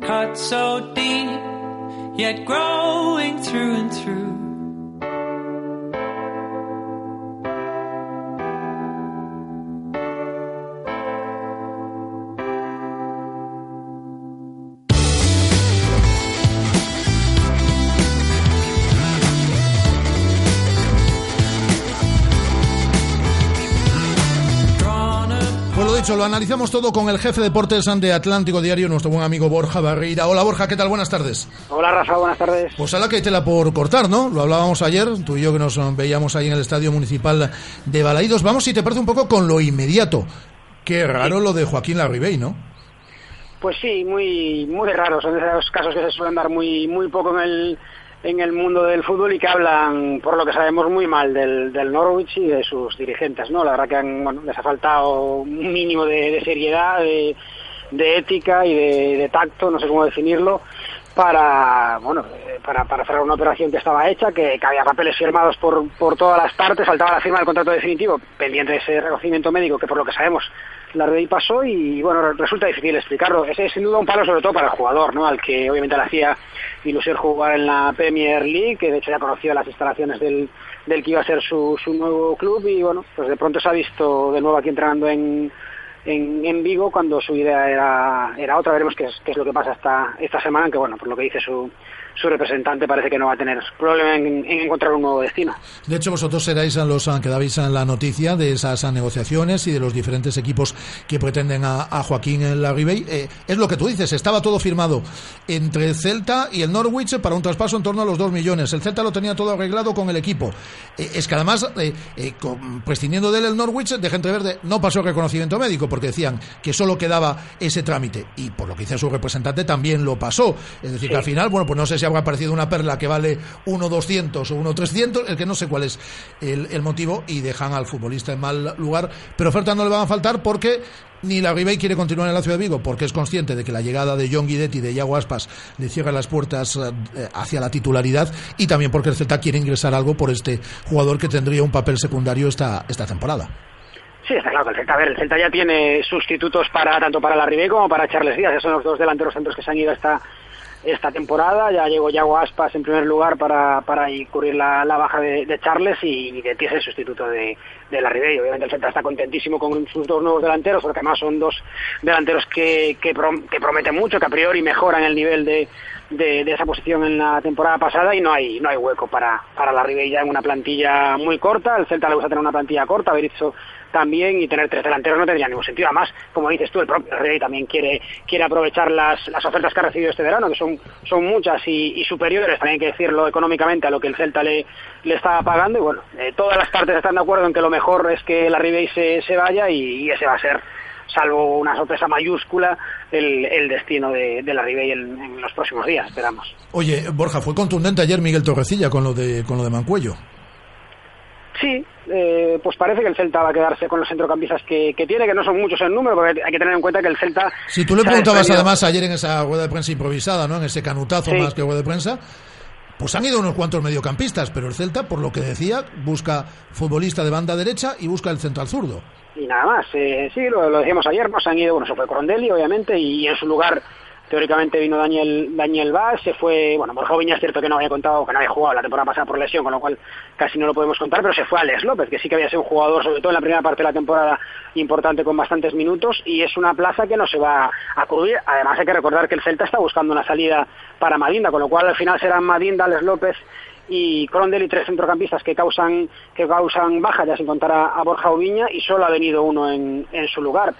Cut so deep, yet growing through and through. Dicho, lo analizamos todo con el jefe de deportes de Atlántico Diario, nuestro buen amigo Borja Barreira. Hola Borja, ¿qué tal? Buenas tardes. Hola Rafa, buenas tardes. Pues a la que hay tela por cortar, ¿no? Lo hablábamos ayer, tú y yo que nos veíamos ahí en el Estadio Municipal de Balaídos. Vamos, si te parece un poco con lo inmediato. Qué raro lo de Joaquín Larribey, ¿no? Pues sí, muy muy raro. Son de esos casos que se suelen dar muy muy poco en el en el mundo del fútbol y que hablan, por lo que sabemos, muy mal del, del Norwich y de sus dirigentes, ¿no? La verdad que han, bueno, les ha faltado un mínimo de, seriedad, de, ética y de, tacto, no sé cómo definirlo, para bueno para, para cerrar una operación que estaba hecha, que, que había papeles firmados por, por todas las partes, faltaba la firma del contrato definitivo, pendiente de ese reconocimiento médico, que por lo que sabemos la ley pasó y bueno, resulta difícil explicarlo. Ese es sin duda un palo sobre todo para el jugador, ¿no? Al que obviamente le hacía ilusión jugar en la Premier League, que de hecho ya conocía las instalaciones del, del que iba a ser su, su nuevo club y bueno, pues de pronto se ha visto de nuevo aquí entrenando en, en, en Vigo cuando su idea era, era otra. Veremos qué es, qué es lo que pasa esta, esta semana, que bueno, por lo que dice su, su representante parece que no va a tener problema en, en encontrar un nuevo destino. De hecho, vosotros seráis los que dabais la noticia de esas negociaciones y de los diferentes equipos que pretenden a, a Joaquín Larribey. Eh, es lo que tú dices, estaba todo firmado entre el Celta y el Norwich para un traspaso en torno a los 2 millones. El Celta lo tenía todo arreglado con el equipo. Eh, es que además, eh, eh, con, prescindiendo de él el Norwich, de gente verde, no pasó reconocimiento médico porque decían que solo quedaba ese trámite. Y por lo que dice su representante, también lo pasó. Es decir, Sí. que al final, bueno, pues no sé si habrá aparecido una perla que vale 1.200 o 1.300, el que no sé cuál es el, motivo, y dejan al futbolista en mal lugar. Pero ofertas no le van a faltar porque ni la Ribey quiere continuar en la ciudad de Vigo porque es consciente de que la llegada de John Guidetti y de Iago Aspas le cierra las puertas eh, hacia la titularidad y también porque el Celta quiere ingresar algo por este jugador que tendría un papel secundario esta, esta temporada. Sí, está claro que el Celta, a ver, el Celta ya tiene sustitutos para tanto para la Ribey como para Charles Díaz, esos son los dos delanteros centros que se han ido esta esta temporada, ya llegó Yago Aspas en primer lugar para, para cubrir la, baja de, de Charles y, y de es el sustituto de, de la Ribey. Obviamente el Celta está contentísimo con sus dos nuevos delanteros, porque además son dos delanteros que, que, prom- que prometen mucho, que a priori mejoran el nivel de, de, de esa posición en la temporada pasada y no hay no hay hueco para, para la Ribey ya en una plantilla muy corta. El Celta le gusta tener una plantilla corta, Berizzo también y tener tres delanteros no tendría ningún sentido. Además, como dices tú, el propio Ribey también quiere quiere aprovechar las, las ofertas que ha recibido este verano, que son son muchas y, superiores, también hay que decirlo económicamente a lo que el Celta le, le estaba pagando y bueno, eh, todas las partes están de acuerdo en que lo mejor es que la Ribey se, se vaya y, ese va a ser salvo una sorpresa mayúscula, el, el destino de, de la Ribey en, en los próximos días, esperamos. Oye, Borja, fue contundente ayer Miguel Torrecilla con lo de, con lo de Mancuello. Sí, eh, pues parece que el Celta va a quedarse con los centrocampistas que, que tiene, que no son muchos en número, porque hay que tener en cuenta que el Celta... Si tú le preguntabas desprendido- además ayer en esa rueda de prensa improvisada, ¿no? En ese canutazo Sí. más que rueda de prensa, pues han ido unos cuantos mediocampistas, pero el Celta, por lo que decía, busca futbolista de banda derecha y busca el central zurdo. y nada más. Eh, sí, lo, lo decíamos ayer, nos han ido, bueno, se fue Corondelli, obviamente, y en su lugar, teóricamente, vino Daniel Daniel Vaz, se fue, bueno, Borja Viña es cierto que no había contado, que no había jugado la temporada pasada por lesión, con lo cual casi no lo podemos contar, pero se fue Alex López, que sí que había sido un jugador, sobre todo en la primera parte de la temporada, importante con bastantes minutos, y es una plaza que no se va a cubrir. Además, hay que recordar que el Celta está buscando una salida para Madinda, con lo cual al final serán Madinda, Alex López y Crondel y tres centrocampistas que causan que causan baja ya sin contar a, Borja Oviña y solo ha venido uno en, en su lugar.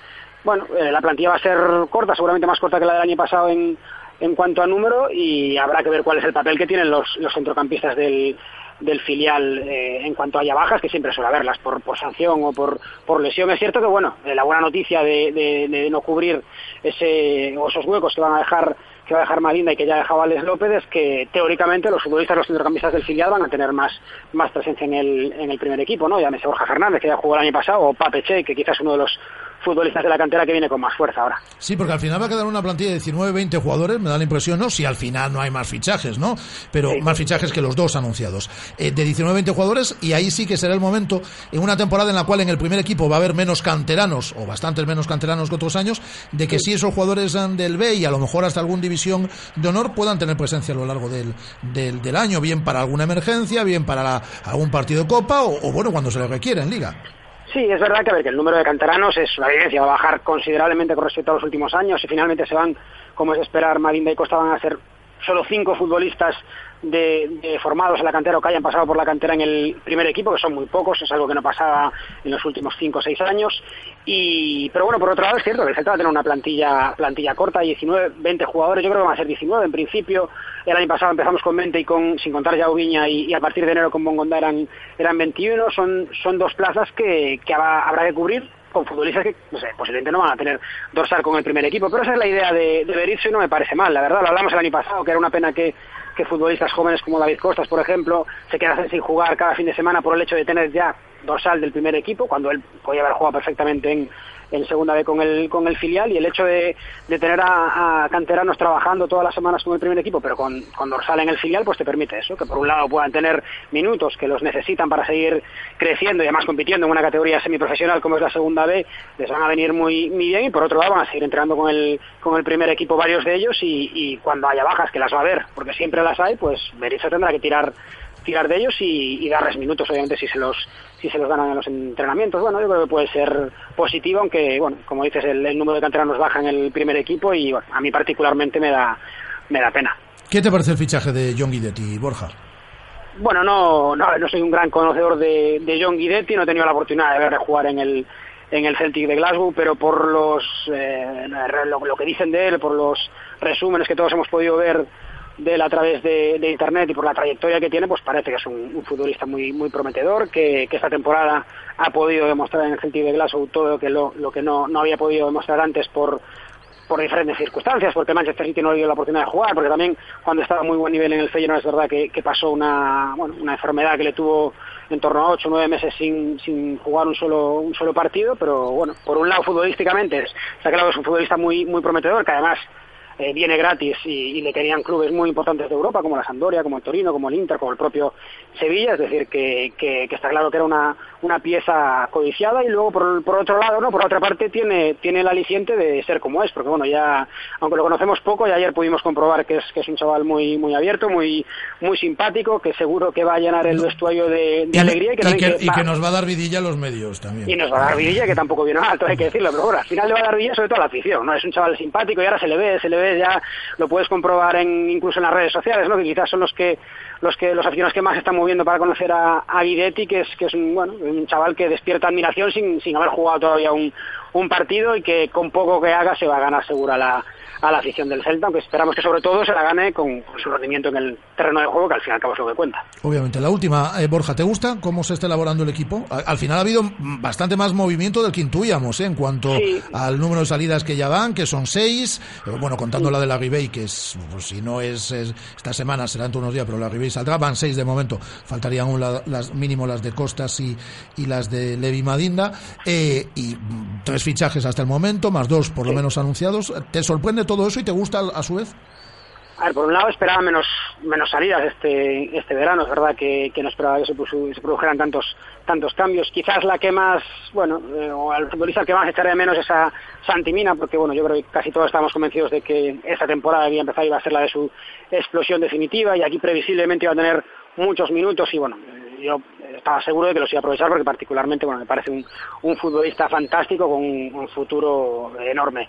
Bueno, eh, la plantilla va a ser corta, seguramente más corta que la del año pasado en, en cuanto a número y habrá que ver cuál es el papel que tienen los, los centrocampistas del, del filial eh, en cuanto haya bajas, que siempre suele haberlas por, por sanción o por, por lesión. Es cierto que, bueno, eh, la buena noticia de, de- no cubrir ese, esos huecos que van a dejar que va a dejar Malinda y que ya dejaba Alex López es que teóricamente los futbolistas, los centrocampistas del filial van a tener más, más presencia en el, en el primer equipo, ¿no? Llámese Borja Fernández, que ya jugó el año pasado, o Pape Che, que quizás es uno de los futbolistas de la cantera que viene con más fuerza ahora. Sí, porque al final va a quedar una plantilla de 19-20 jugadores, me da la impresión, ¿no? Si al final no hay más fichajes, ¿no? Pero más fichajes que los dos anunciados. Eh, de 19-20 jugadores, y ahí sí que será el momento, en una temporada en la cual en el primer equipo va a haber menos canteranos, o bastantes menos canteranos que otros años, de que si esos jugadores del B y a lo mejor hasta algún división de honor puedan tener presencia a lo largo del, del, del año, bien para alguna emergencia, bien para la- algún partido de Copa, o, o bueno, cuando se le requiera en Liga. Sí, es verdad que, a ver, que el número de canteranos es una evidencia, va a bajar considerablemente con respecto a los últimos años y finalmente se van, como es esperar, Madinda y Costa van a ser solo cinco futbolistas de, formados en la cantera o que hayan pasado por la cantera en el primer equipo, que son muy pocos, es algo que no pasaba en los últimos cinco o seis años. Y, pero bueno, por otro lado es cierto que el Celta va a tener una plantilla, plantilla corta, 19, 20 jugadores, yo creo que van a ser 19 en principio. El año pasado empezamos con 20 y con, sin contar ya Ubiña y, a partir de enero con Bongonda eran, eran 21. Son, son dos plazas que, que habrá, que cubrir con futbolistas que, no sé, posiblemente no van a tener dorsal con el primer equipo, pero esa es la idea de, de y no me parece mal, la verdad, lo hablamos el año pasado, que era una pena que, que futbolistas jóvenes como David Costas, por ejemplo, se quedan sin jugar cada fin de semana por el hecho de tener ya dorsal del primer equipo, cuando él podía haber jugado perfectamente en, en segunda B con el, con el filial y el hecho de, de tener a, canteranos trabajando todas las semanas con el primer equipo, pero con, dorsal en el filial, pues te permite eso, que por un lado puedan tener minutos que los necesitan para seguir creciendo y además compitiendo en una categoría semiprofesional como es la segunda B, les van a venir muy, bien y por otro lado van a seguir entrenando con el, con el primer equipo varios de ellos y, y cuando haya bajas, que las va a haber, porque siempre las hay, pues Berizzo tendrá que tirar tirar de ellos y, y, darles minutos, obviamente, si se los si se los ganan en los entrenamientos. Bueno, yo creo que puede ser positivo, aunque, bueno, como dices, el, el número de canteranos baja en el primer equipo y, bueno, a mí particularmente me da, me da pena. ¿Qué te parece el fichaje de John Guidetti, Borja? Bueno, no, no, no soy un gran conocedor de, de John Guidetti, no he tenido la oportunidad de verle jugar en el en el Celtic de Glasgow, pero por los eh, lo, lo que dicen de él, por los resúmenes que todos hemos podido ver de él a través de, internet y por la trayectoria que tiene, pues parece que es un, futbolista muy muy prometedor, que, esta temporada ha podido demostrar en el Celtic de Glasgow todo lo que lo, que no, no había podido demostrar antes por por diferentes circunstancias, porque Manchester City no le dio la oportunidad de jugar, porque también cuando estaba a muy buen nivel en el Feyenoord es verdad que, pasó una, una enfermedad que le tuvo en torno a ocho o nueve meses sin, sin jugar un solo, un solo partido, pero bueno, por un lado futbolísticamente está claro que es un futbolista muy, muy prometedor, que además eh, viene gratis y, y, le querían clubes muy importantes de Europa, como la Sampdoria, como el Torino, como el Inter, como el propio Sevilla, es decir, que, que, que está claro que era una, una pieza codiciada y luego por, por, otro lado, no, por otra parte tiene, tiene el aliciente de ser como es, porque bueno, ya, aunque lo conocemos poco, ya ayer pudimos comprobar que es, que es un chaval muy, muy abierto, muy, muy simpático, que seguro que va a llenar el vestuario de, de y, alegría y que, y, que, que, y que, nos va a dar vidilla a los medios también. Y nos va a dar vidilla, que tampoco viene alto, hay que decirlo, pero bueno, al final le va a dar vidilla sobre todo a la afición, ¿no? Es un chaval simpático y ahora se le ve, se le ve ya, lo puedes comprobar en, incluso en las redes sociales, ¿no? Que quizás son los que, los que, los aficionados que más están moviendo para conocer a, a Guidetti, que es, que es un, bueno, un chaval que despierta admiración sin, sin haber jugado todavía un, un partido y que con poco que haga se va a ganar segura la, a la afición del Celta, aunque esperamos que sobre todo se la gane con, su rendimiento en el terreno de juego, que al fin y al cabo es lo que cuenta. Obviamente. La última, eh, Borja, ¿te gusta cómo se está elaborando el equipo? Al, al final ha habido bastante más movimiento del que intuíamos ¿eh? en cuanto sí. al número de salidas que ya van, que son seis, eh, bueno, contando sí. la de la Ribey, que es, pues, si no es, es, esta semana, será dentro de unos días, pero la Ribey saldrá, van seis de momento, faltarían aún la, las, mínimo las de Costas y, y las de Levi Madinda, eh, y tres fichajes hasta el momento, más dos por lo menos anunciados. ¿Te sorprende todo eso y te gusta a su vez? A ver, por un lado esperaba menos menos salidas este este verano, es verdad que, que no esperaba que se, produjeran tantos tantos cambios. Quizás la que más, bueno, eh, o al futbolista que más echaré de menos es a Santimina, porque bueno, yo creo que casi todos estamos convencidos de que esta temporada había empezado iba a ser la de su explosión definitiva y aquí previsiblemente iba a tener muchos minutos y bueno, yo estaba seguro de que los iba a aprovechar porque particularmente bueno me parece un, un futbolista fantástico con un futuro enorme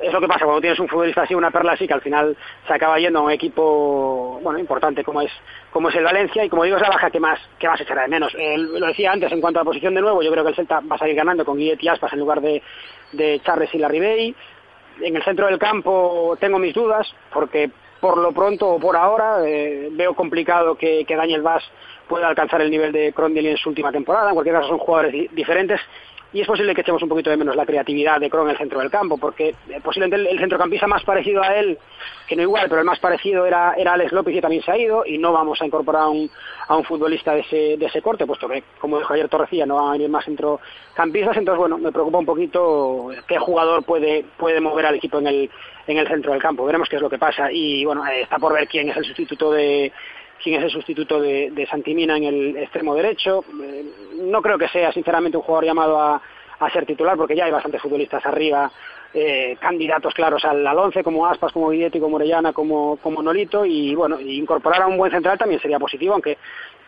es lo que pasa cuando tienes un futbolista así, una perla así, que al final se acaba yendo a un equipo bueno importante como es como es el Valencia y como digo es la baja que más que más echará de menos. Lo decía antes en cuanto a la posición de nuevo, yo creo que el Celta va a salir ganando con Guilletti y Aspas en lugar de, Charles y Larribey. En el centro del campo tengo mis dudas porque por lo pronto o por ahora eh, veo complicado que, Daniel Vaz pueda alcanzar el nivel de Crondelli en su última temporada. En cualquier caso son jugadores di diferentes y es posible que echemos un poquito de menos la creatividad de Kron en el centro del campo, porque eh, posiblemente el, el, centrocampista más parecido a él, que no igual, pero el más parecido era, era Alex López y también se ha ido, y no vamos a incorporar a un, a un futbolista de ese, de ese corte, puesto que, como dijo ayer Torrecilla, no van a venir más centrocampistas, entonces bueno, me preocupa un poquito qué jugador puede, puede mover al equipo en el, en el centro del campo, veremos qué es lo que pasa, y bueno, eh, está por ver quién es el sustituto de quién es el sustituto de, de Santimina en el extremo derecho. Eh, no creo que sea, sinceramente, un jugador llamado a, ser titular, porque ya hay bastantes futbolistas arriba, eh, candidatos claros al, al once, como Aspas, como Guilletti, como Orellana, como, como Nolito, y bueno, incorporar a un buen central también sería positivo, aunque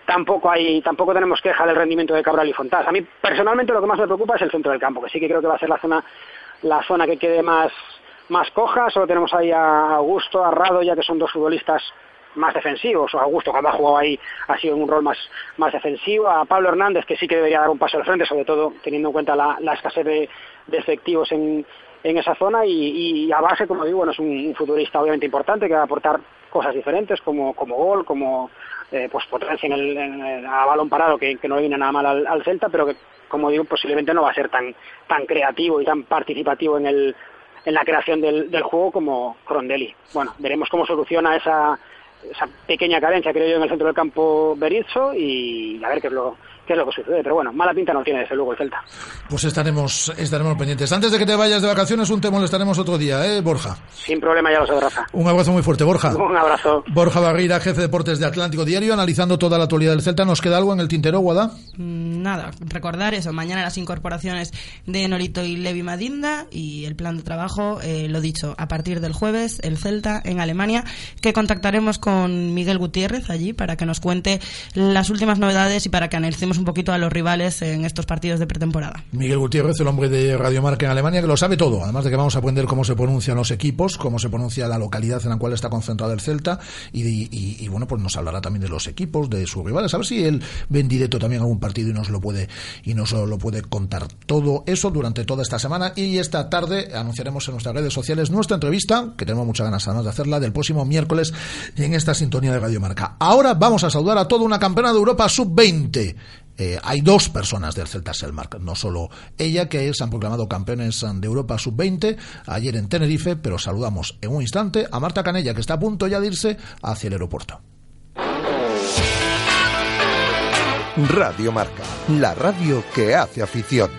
tampoco hay tampoco tenemos queja del rendimiento de Cabral y Fontás. A mí personalmente lo que más me preocupa es el centro del campo, que sí que creo que va a ser la zona la zona que quede más más coja, solo tenemos ahí a Augusto, a Rado, ya que son dos futbolistas más defensivos, Augusto cuando ha jugado ahí ha sido en un rol más, más defensivo, a Pablo Hernández que sí que debería dar un paso al frente, sobre todo teniendo en cuenta la, escasez de, de, efectivos en, en esa zona. Y, a base, como digo, bueno, es un, un, futbolista obviamente importante que va a aportar cosas diferentes como, como gol, como eh, pues potencia en el, a balón parado que, que no le viene nada mal al, al Celta, pero que como digo posiblemente no va a ser tan, tan creativo y tan participativo en el en la creación del, del juego como Crondelli. Bueno, veremos cómo soluciona esa esa pequeña carencia, creo yo, en el centro del campo Berizzo y a ver qué es lo qué es lo que sucede. Pero bueno, mala pinta no tiene desde luego el Celta. Pues estaremos, estaremos pendientes. Antes de que te vayas de vacaciones, un te molestaremos otro día, ¿eh, Borja? Sin problema, ya lo sé, Rafa. Un abrazo muy fuerte, Borja. Un abrazo. Borja Barreira, jefe de deportes de Atlántico Diario, analizando toda la actualidad del Celta. ¿Nos queda algo en el tintero, Guada? Mm, Nada, recordar eso, mañana las incorporaciones de Nolito y Levi Madinda y el plan de trabajo, eh, lo dicho, a partir del jueves, el Celta en Alemania, que contactaremos con Miguel Gutiérrez allí para que nos cuente las últimas novedades y para que analicemos un poquito a los rivales en estos partidos de pretemporada. Miguel Gutiérrez, el hombre de Radio Marca en Alemania, que lo sabe todo. Además de que vamos a aprender cómo se pronuncian los equipos, cómo se pronuncia la localidad en la cual está concentrado el Celta y, y- bueno, pues nos hablará también de los equipos, de sus rivales. A ver si él ve en directo también algún partido y nos lo puede y nos lo puede contar todo eso durante toda esta semana y esta tarde anunciaremos en nuestras redes sociales nuestra entrevista, que tenemos muchas ganas además de hacerla, del próximo miércoles en esta sintonía de Radio Marca. Ahora vamos a saludar a toda una campeona de Europa sub-20. Eh, hay dos personas del Celta Selmark, no solo ella, que se han proclamado campeones de Europa sub-20 ayer en Tenerife, pero saludamos en un instante a Marta Canella, que está a punto ya de irse hacia el aeropuerto. Radio Marca, la radio que hace afición.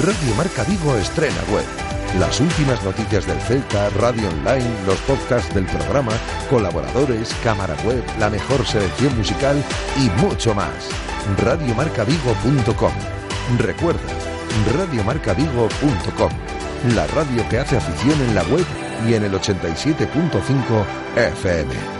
Radio Marca Vigo estrena web. Las últimas noticias del Celta, radio online, los podcasts del programa, colaboradores, cámara web, la mejor selección musical y mucho más. Radiomarcavigo.com. Recuerda, radiomarcavigo.com. La radio que hace afición en la web y en el 87.5 FM.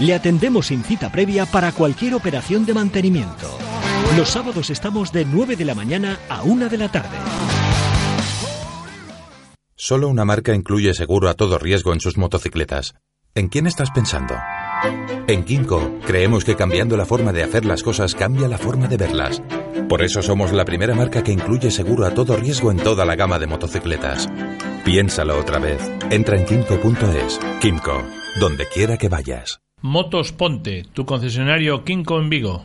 Le atendemos sin cita previa para cualquier operación de mantenimiento. Los sábados estamos de 9 de la mañana a 1 de la tarde. Solo una marca incluye seguro a todo riesgo en sus motocicletas. ¿En quién estás pensando? En Kimco creemos que cambiando la forma de hacer las cosas cambia la forma de verlas. Por eso somos la primera marca que incluye seguro a todo riesgo en toda la gama de motocicletas. Piénsalo otra vez. Entra en kimco.es. Kimco, donde quiera que vayas. Motos Ponte, tu concesionario Kinko en Vigo.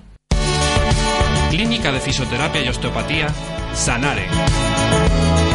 Clínica de Fisioterapia y Osteopatía, Sanare.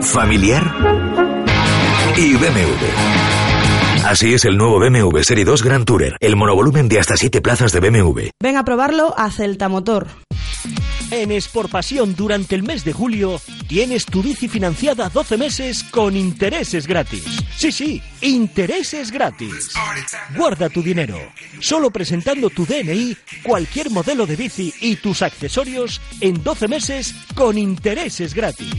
Familiar y BMW. Así es el nuevo BMW Serie 2 Grand Tourer, el monovolumen de hasta 7 plazas de BMW. Ven a probarlo a Celta Motor. En Pasión durante el mes de julio tienes tu bici financiada 12 meses con intereses gratis. Sí, sí, intereses gratis. Guarda tu dinero. Solo presentando tu DNI, cualquier modelo de bici y tus accesorios en 12 meses con intereses gratis.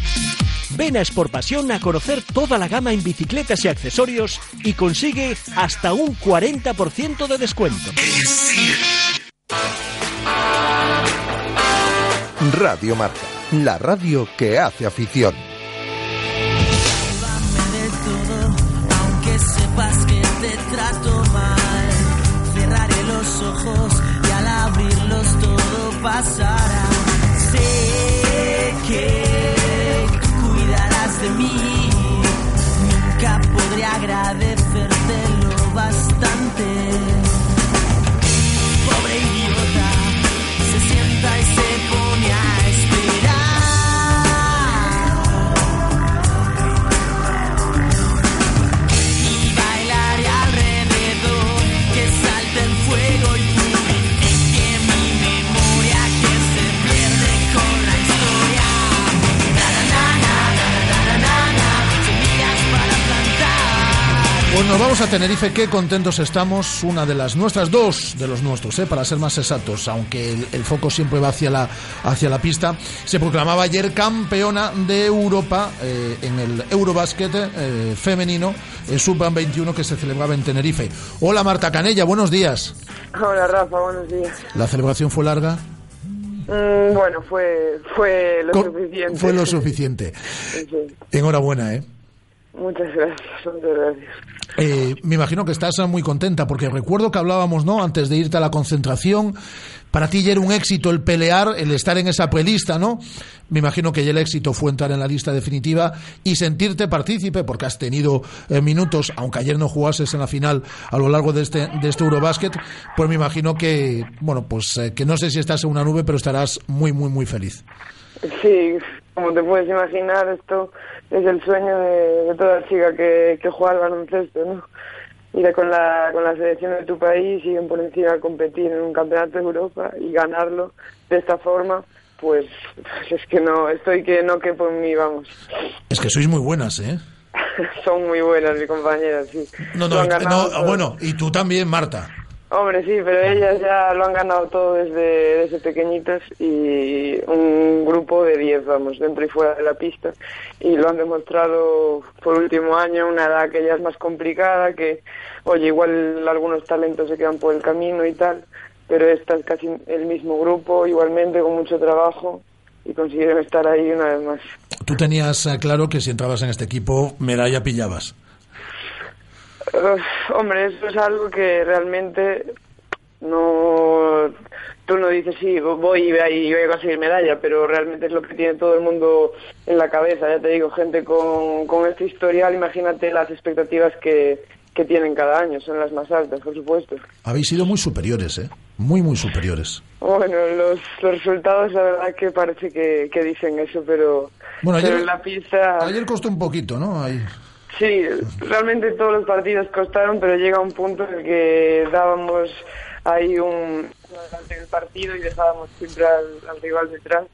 Ven a Pasión a conocer toda la gama en bicicletas y accesorios y consigue hasta un 40% de descuento. Radio Marca, la radio que hace afición. aunque sepas que te trato mal. Cerraré los ojos y al abrirlos todo pasará. Sé que cuidarás Nunca podré agradecértelo Pues nos vamos a Tenerife, qué contentos estamos, una de las nuestras, dos de los nuestros, ¿eh? para ser más exactos, aunque el, el foco siempre va hacia la, hacia la pista. Se proclamaba ayer campeona de Europa eh, en el Eurobásquet eh, femenino, eh, Sub-21 que se celebraba en Tenerife. Hola Marta Canella, buenos días. Hola Rafa, buenos días. ¿La celebración fue larga? Mm, bueno, fue, fue lo suficiente. Fue lo suficiente. Sí, Enhorabuena, ¿eh? Muchas gracias, muchas gracias. Eh, me imagino que estás muy contenta porque recuerdo que hablábamos, ¿no? Antes de irte a la concentración, para ti ya era un éxito el pelear, el estar en esa prelista, ¿no? Me imagino que ya el éxito fue entrar en la lista definitiva y sentirte partícipe porque has tenido eh, minutos, aunque ayer no jugases en la final a lo largo de este de este Eurobasket, pues me imagino que, bueno, pues eh, que no sé si estás en una nube, pero estarás muy muy muy feliz. Sí, como te puedes imaginar, esto es el sueño de, de toda chica que, que juega al baloncesto, ¿no? Ir con la, con la selección de tu país y por encima a competir en un campeonato de Europa y ganarlo de esta forma, pues, pues es que no, estoy que no quepo en mí, vamos. Es que sois muy buenas, ¿eh? Son muy buenas mis compañeras, sí. No, no, ganado no, todo. bueno, y tú también, Marta. Hombre, sí, pero ellas ya lo han ganado todo desde, desde pequeñitos y un grupo de 10, vamos, dentro y fuera de la pista. Y lo han demostrado por último año, una edad que ya es más complicada, que, oye, igual algunos talentos se quedan por el camino y tal, pero esta es casi el mismo grupo, igualmente con mucho trabajo y consiguieron estar ahí una vez más. Tú tenías eh, claro que si entrabas en este equipo, medalla pillabas. Hombre, eso es algo que realmente no... Tú no dices, sí, voy y voy a conseguir medalla, pero realmente es lo que tiene todo el mundo en la cabeza. Ya te digo, gente con, con este historial, imagínate las expectativas que, que tienen cada año, son las más altas, por supuesto. Habéis sido muy superiores, ¿eh? Muy, muy superiores. Bueno, los, los resultados, la verdad que parece que, que dicen eso, pero, Bueno, pero ayer- en la pista... Ayer costó un poquito, ¿no? Ahí. Sí, realmente todos los partidos costaron, pero llega un punto en el que dábamos ahí un adelante en el partido y dejábamos siempre al, al rival detrás.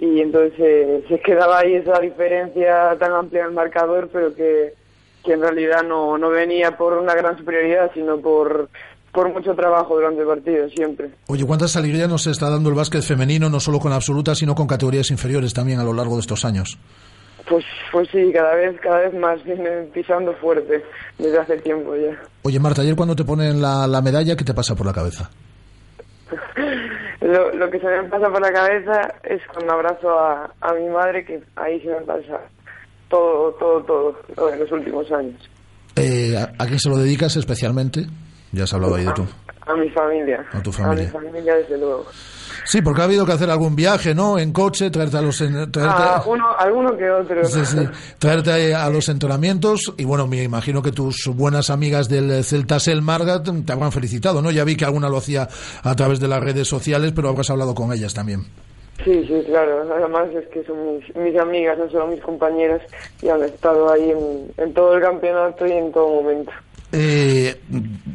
Y entonces eh, se quedaba ahí esa diferencia tan amplia en marcador, pero que, que en realidad no, no venía por una gran superioridad, sino por, por mucho trabajo durante el partido, siempre. Oye, ¿cuántas alegrías nos está dando el básquet femenino, no solo con absoluta, sino con categorías inferiores también a lo largo de estos años? Pues, pues sí, cada vez, cada vez más viene pisando fuerte desde hace tiempo ya. Oye, Marta, ayer cuando te ponen la, la medalla, ¿qué te pasa por la cabeza? Lo, lo que se me pasa por la cabeza es cuando abrazo a, a mi madre, que ahí se me pasa todo, todo, todo, lo de los últimos años. Eh, ¿a, a quién se lo dedicas especialmente? Ya has hablado ahí de tú. A mi familia. A tu familia. A mi familia, desde luego. Sí, porque ha habido que hacer algún viaje, ¿no? En coche, traerte a los, traerte, Ah, uno, alguno que otro. Sí, sí. traerte a los entrenamientos y bueno, me imagino que tus buenas amigas del Celta Selmarga te te habrán felicitado, ¿no? Ya vi que alguna lo hacía a través de las redes sociales, pero habrás hablado con ellas también. Sí, sí, claro. Además es que son mis, mis amigas, no solo mis compañeras, y han estado ahí en, en todo el campeonato y en todo momento. Eh,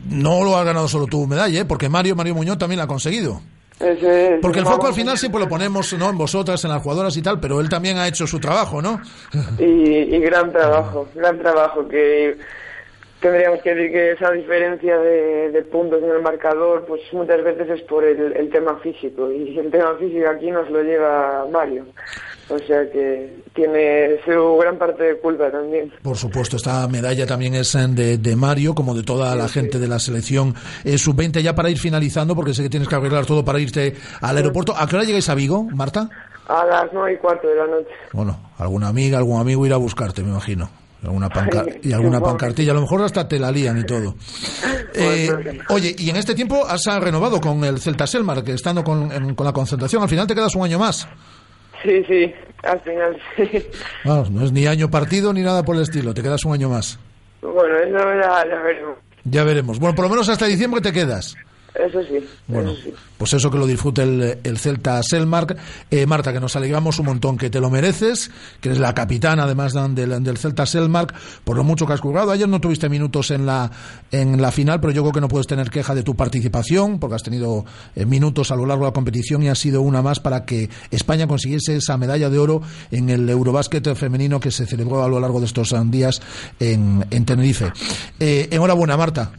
no lo has ganado solo tu medalla, ¿eh? porque Mario, Mario Muñoz también la ha conseguido. Ese Porque el vamos, foco al final siempre lo ponemos ¿no? en vosotras, en las jugadoras y tal, pero él también ha hecho su trabajo, ¿no? y, y gran trabajo, gran trabajo que tendríamos que decir que esa diferencia de, de puntos en el marcador pues muchas veces es por el, el tema físico y el tema físico aquí nos lo lleva Mario o sea que tiene su gran parte de culpa también Por supuesto, esta medalla también es eh, de, de Mario, como de toda la gente de la selección eh, sub-20, ya para ir finalizando, porque sé que tienes que arreglar todo para irte al aeropuerto. ¿A qué hora llegáis a Vigo, Marta? a las nueve y cuarto de la noche Bueno, alguna amiga, algún amigo irá a buscarte, me imagino. Alguna Ay, y alguna pancartilla, a lo mejor hasta te la lían y todo. Eh, oye, y en este tiempo has ah, renovado con el Celta Selmar, que estando con, en- con la concentración, al final te quedas un año más. Sí, sí, al final sí Vamos, no es ni año partido ni nada por el estilo, te quedas un año más. bueno eso ya, ya veremos Ya veremos. Bueno, por lo menos hasta diciembre te quedas. Eso sí, Bueno, eso sí. pues eso que lo disfrute el, el Celta Selmark. Eh, Marta, que nos alegramos un montón, que te lo mereces, que eres la capitana además del, del Celta Selmark, por lo mucho que has jugado. Ayer no tuviste minutos en la, en la final, pero yo creo que no puedes tener queja de tu participación, porque has tenido eh, minutos a lo largo de la competición y ha sido una más para que España consiguiese esa medalla de oro en el Eurobásquet femenino que se celebró a lo largo de estos ah, días en, en Tenerife. Eh, enhorabuena, Marta.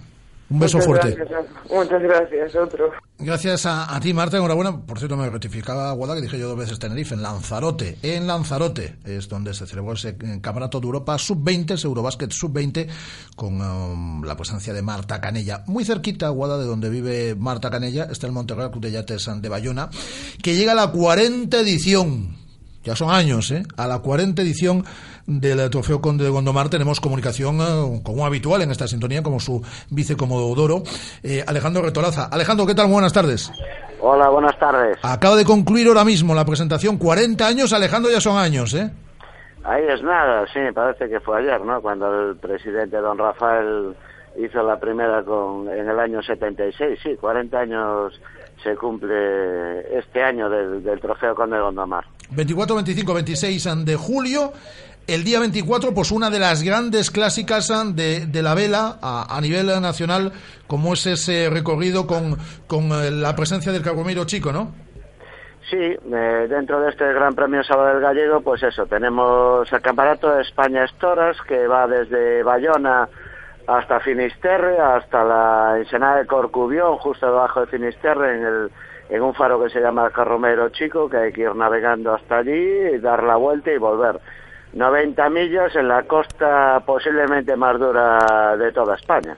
Un beso Muchas fuerte. gracias, muchas gracias, otro. Gracias a, a ti, Marta. Enhorabuena. Por cierto, me rectificaba Guada que dije yo dos veces Tenerife, en Lanzarote. En Lanzarote es donde se celebró ese eh, Campeonato de Europa Sub-20, ese Eurobásquet Sub-20, con um, la presencia de Marta Canella. Muy cerquita, Guada, de donde vive Marta Canella, está el Monterrey Club de Yates de Bayona, que llega a la 40 edición. Ya son años, ¿eh? A la 40 edición del Trofeo Conde de Gondomar tenemos comunicación eh, como habitual en esta sintonía, como su vicecomodoro, eh, Alejandro Retolaza. Alejandro, ¿qué tal? Buenas tardes. Hola, buenas tardes. Acaba de concluir ahora mismo la presentación. 40 años, Alejandro, ya son años, ¿eh? Ahí es nada, sí, parece que fue ayer, ¿no? Cuando el presidente don Rafael hizo la primera con en el año 76, sí, 40 años se cumple este año del, del Trofeo Conde de Gondomar. 24, 25, 26 de julio. El día 24, pues una de las grandes clásicas de, de la vela a, a nivel nacional, como es ese recorrido con, con eh, la presencia del Cargomero Chico, ¿no? Sí, eh, dentro de este Gran Premio Sábado del Gallego, pues eso, tenemos el Campeonato de España Estoras, que va desde Bayona hasta Finisterre, hasta la Ensenada de Corcubión, justo debajo de Finisterre, en, el, en un faro que se llama Carromero Chico, que hay que ir navegando hasta allí, dar la vuelta y volver. 90 millas en la costa posiblemente más dura de toda España.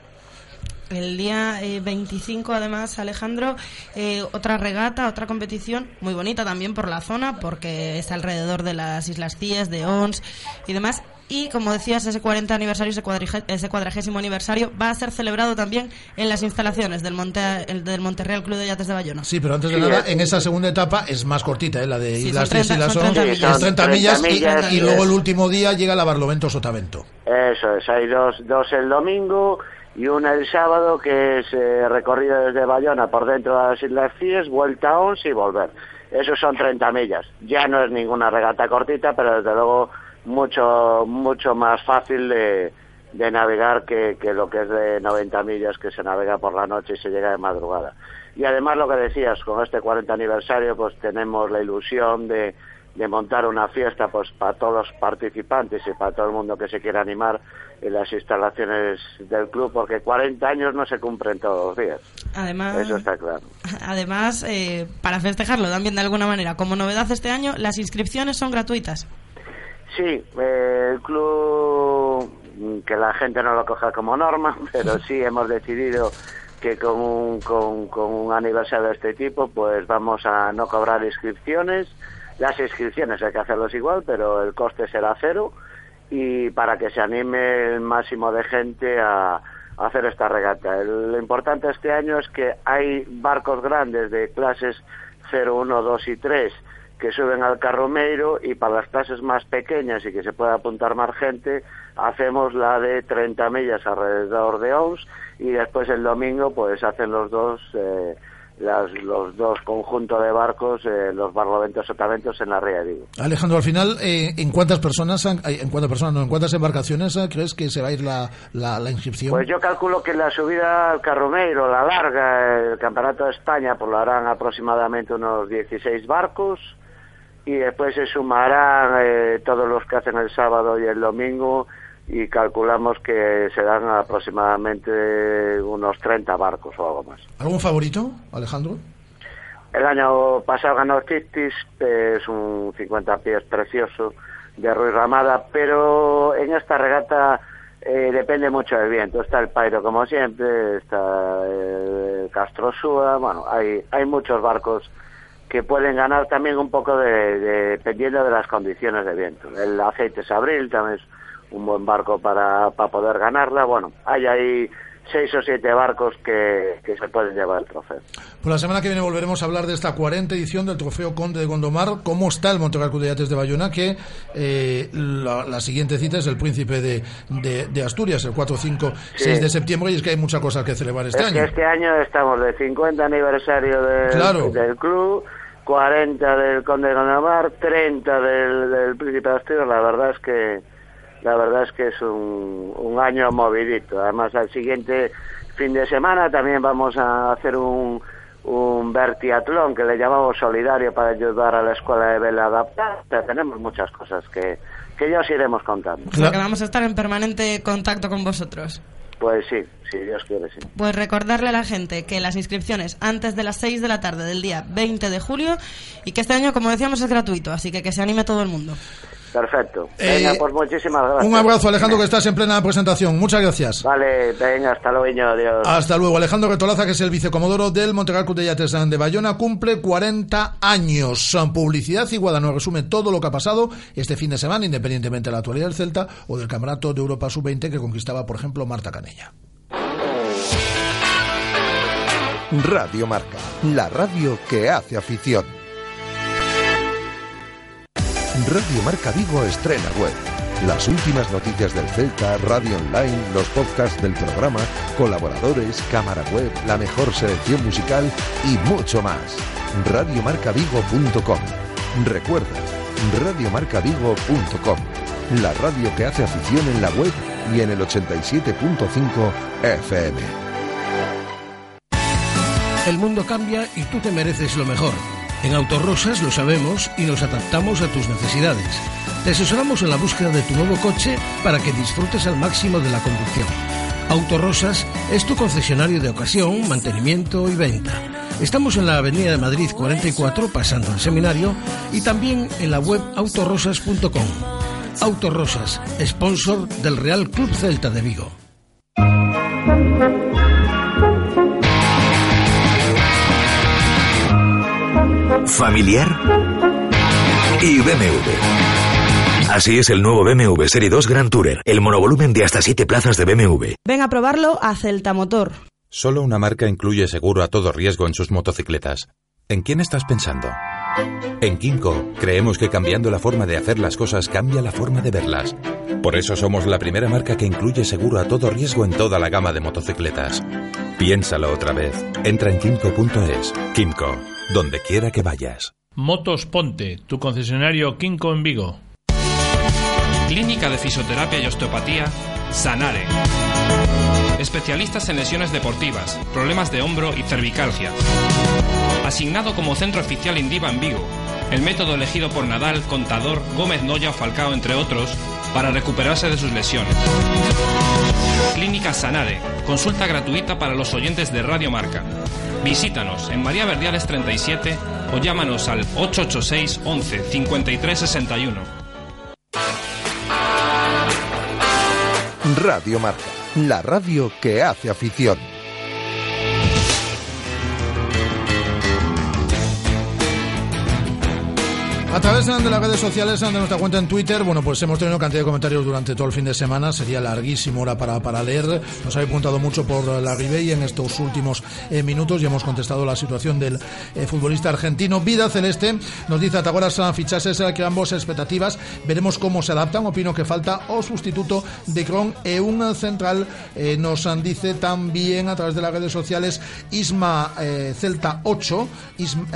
El día eh, 25, además, Alejandro, eh, otra regata, otra competición muy bonita también por la zona, porque es alrededor de las Islas Cíes, de Ons y demás. Y como decías, ese 40 aniversario, ese, ese cuadragésimo aniversario, va a ser celebrado también en las instalaciones del, Monte, el- del Monterreal Club de Yates de Bayona. Sí, pero antes de Sí, nada, es- en esa segunda etapa es más cortita, ¿eh? la de Sí, Islas son 30 Cíes y las son Ons, 30 es millas. 30 30 millas, y- millas, y, y luego el último día llega la Barlovento Sotavento. Eso es, hay dos, dos el domingo y una el sábado que es eh, recorrido desde Bayona por dentro de las Islas Cíes, vuelta a Ons y volver. Esos son 30 millas. Ya no es ninguna regata cortita, pero desde luego mucho mucho más fácil de, de navegar que, que lo que es de 90 millas que se navega por la noche y se llega de madrugada. Y además lo que decías, con este 40 aniversario pues tenemos la ilusión de, de montar una fiesta pues para todos los participantes y para todo el mundo que se quiera animar en las instalaciones del club porque 40 años no se cumplen todos los días. Además, Eso está claro. además eh, para festejarlo también de alguna manera, como novedad este año, las inscripciones son gratuitas. Sí, el club, que la gente no lo coja como norma, pero sí hemos decidido que con un, con, un aniversario de este tipo, pues vamos a no cobrar inscripciones. Las inscripciones hay que hacerlos igual, pero el coste será cero y para que se anime el máximo de gente a, hacer esta regata. Lo importante este año es que hay barcos grandes de clases 0, 1, 2 y 3 que suben al Carromeiro y para las clases más pequeñas y que se pueda apuntar más gente, hacemos la de 30 millas alrededor de Ons y después el domingo pues hacen los dos eh, las- los dos conjuntos de barcos, eh, los barloventos sotaventos en la ría de Vigo. Alejandro, al final, eh, ¿en cuántas personas, han- ay, en cuántas personas, no, en cuántas embarcaciones eh, crees que se va a ir la, la, la inscripción? Pues yo calculo que la subida al Carromeiro, la larga, el Campeonato de España, pues lo harán aproximadamente unos 16 barcos y después se sumarán eh, todos los que hacen el sábado y el domingo y calculamos que serán aproximadamente unos 30 barcos o algo más. ¿Algún favorito, Alejandro? El año pasado ganó Tictis, es un 50 pies precioso de Ruiz Ramada, pero en esta regata eh, depende mucho del viento. Está el Pairo como siempre, está el Castrosúa, bueno, hay, hay muchos barcos que pueden ganar también un poco de, de- dependiendo de las condiciones de viento. El aceite Sabril también es un buen barco para, para poder ganarla. Bueno, hay ahí seis o siete barcos que, que se pueden llevar el trofeo. Pues la semana que viene volveremos a hablar de esta 40 edición del Trofeo Conde de Gondomar. ¿Cómo está el Montecarlo de Yates de Bayona? Que eh, la, la siguiente cita es el Príncipe de, de, de Asturias, el 4, 5, 6 de septiembre. Y es que hay muchas cosas que celebrar este es año. que este año estamos de 50 aniversario del, Claro. del club, 40 del Conde de Gondomar, 30 del, del Príncipe de Asturias. La verdad es que la verdad es que es un, un año movidito. Además, al siguiente fin de semana también vamos a hacer un, un vertiatlón que le llamamos solidario para ayudar a la escuela de vela adaptada. Tenemos muchas cosas que, que ya os iremos contando. O sea, que vamos a estar en permanente contacto con vosotros. Pues sí, si Dios quiere, sí. Pues recordarle a la gente que las inscripciones antes de las 6 de la tarde del día 20 de julio y que este año, como decíamos, es gratuito, así que que se anime todo el mundo. Perfecto. Eh, Venga, pues muchísimas gracias. Un abrazo, Alejandro, que estás en plena presentación. Muchas gracias. Vale, venga, hasta luego, adiós. Hasta luego. Alejandro Retolaza, que es el vicecomodoro del Montecarlo de Yates de Bayona, cumple 40 años. Publicidad y nos resume todo lo que ha pasado este fin de semana, independientemente de la actualidad del Celta o del Campeonato de Europa Sub-20 que conquistaba, por ejemplo, Marta Canella. Radio Marca, la radio que hace afición. Radio Marca Vigo estrena web. Las últimas noticias del Celta, radio online, los podcasts del programa, colaboradores, cámara web, la mejor selección musical y mucho más. Radiomarcavigo.com. Recuerda, radiomarcavigo.com. La radio que hace afición en la web y en el 87.5 FM. El mundo cambia y tú te mereces lo mejor. En Autorosas lo sabemos y nos adaptamos a tus necesidades. Te asesoramos en la búsqueda de tu nuevo coche para que disfrutes al máximo de la conducción. Autorosas es tu concesionario de ocasión, mantenimiento y venta. Estamos en la Avenida de Madrid 44, pasando el seminario, y también en la web autorosas.com. Autorosas, sponsor del Real Club Celta de Vigo. Familiar y BMW. Así es el nuevo BMW Serie 2 Grand Tourer, el monovolumen de hasta 7 plazas de BMW. Ven a probarlo a Celta Motor. Solo una marca incluye seguro a todo riesgo en sus motocicletas. ¿En quién estás pensando? En Kimco creemos que cambiando la forma de hacer las cosas cambia la forma de verlas. Por eso somos la primera marca que incluye seguro a todo riesgo en toda la gama de motocicletas. Piénsalo otra vez. Entra en kimco.es. Kimco, donde quiera que vayas. Motos Ponte, tu concesionario Kinko en Vigo. Clínica de Fisioterapia y Osteopatía, Sanare. Especialistas en lesiones deportivas, problemas de hombro y cervicalgia. Asignado como centro oficial Indiva en Vigo. El método elegido por Nadal, Contador, Gómez Noya o Falcao, entre otros, para recuperarse de sus lesiones. Clínica Sanare. Consulta gratuita para los oyentes de Radio Marca. Visítanos en María Verdiales 37 o llámanos al 886 11 53 61. Radio Marca, la radio que hace afición. A través de las redes sociales, de nuestra cuenta en Twitter, bueno, pues hemos tenido cantidad de comentarios durante todo el fin de semana. Sería larguísimo hora para, para leer. Nos habéis preguntado mucho por la Ribey en estos últimos eh, minutos y hemos contestado la situación del eh, futbolista argentino. Vida Celeste nos dice Atagoras fichases que ambos expectativas. Veremos cómo se adaptan. Opino que falta o sustituto de Cron e un central. Eh, nos dice también a través de las redes sociales Isma eh, Celta 8. Isma,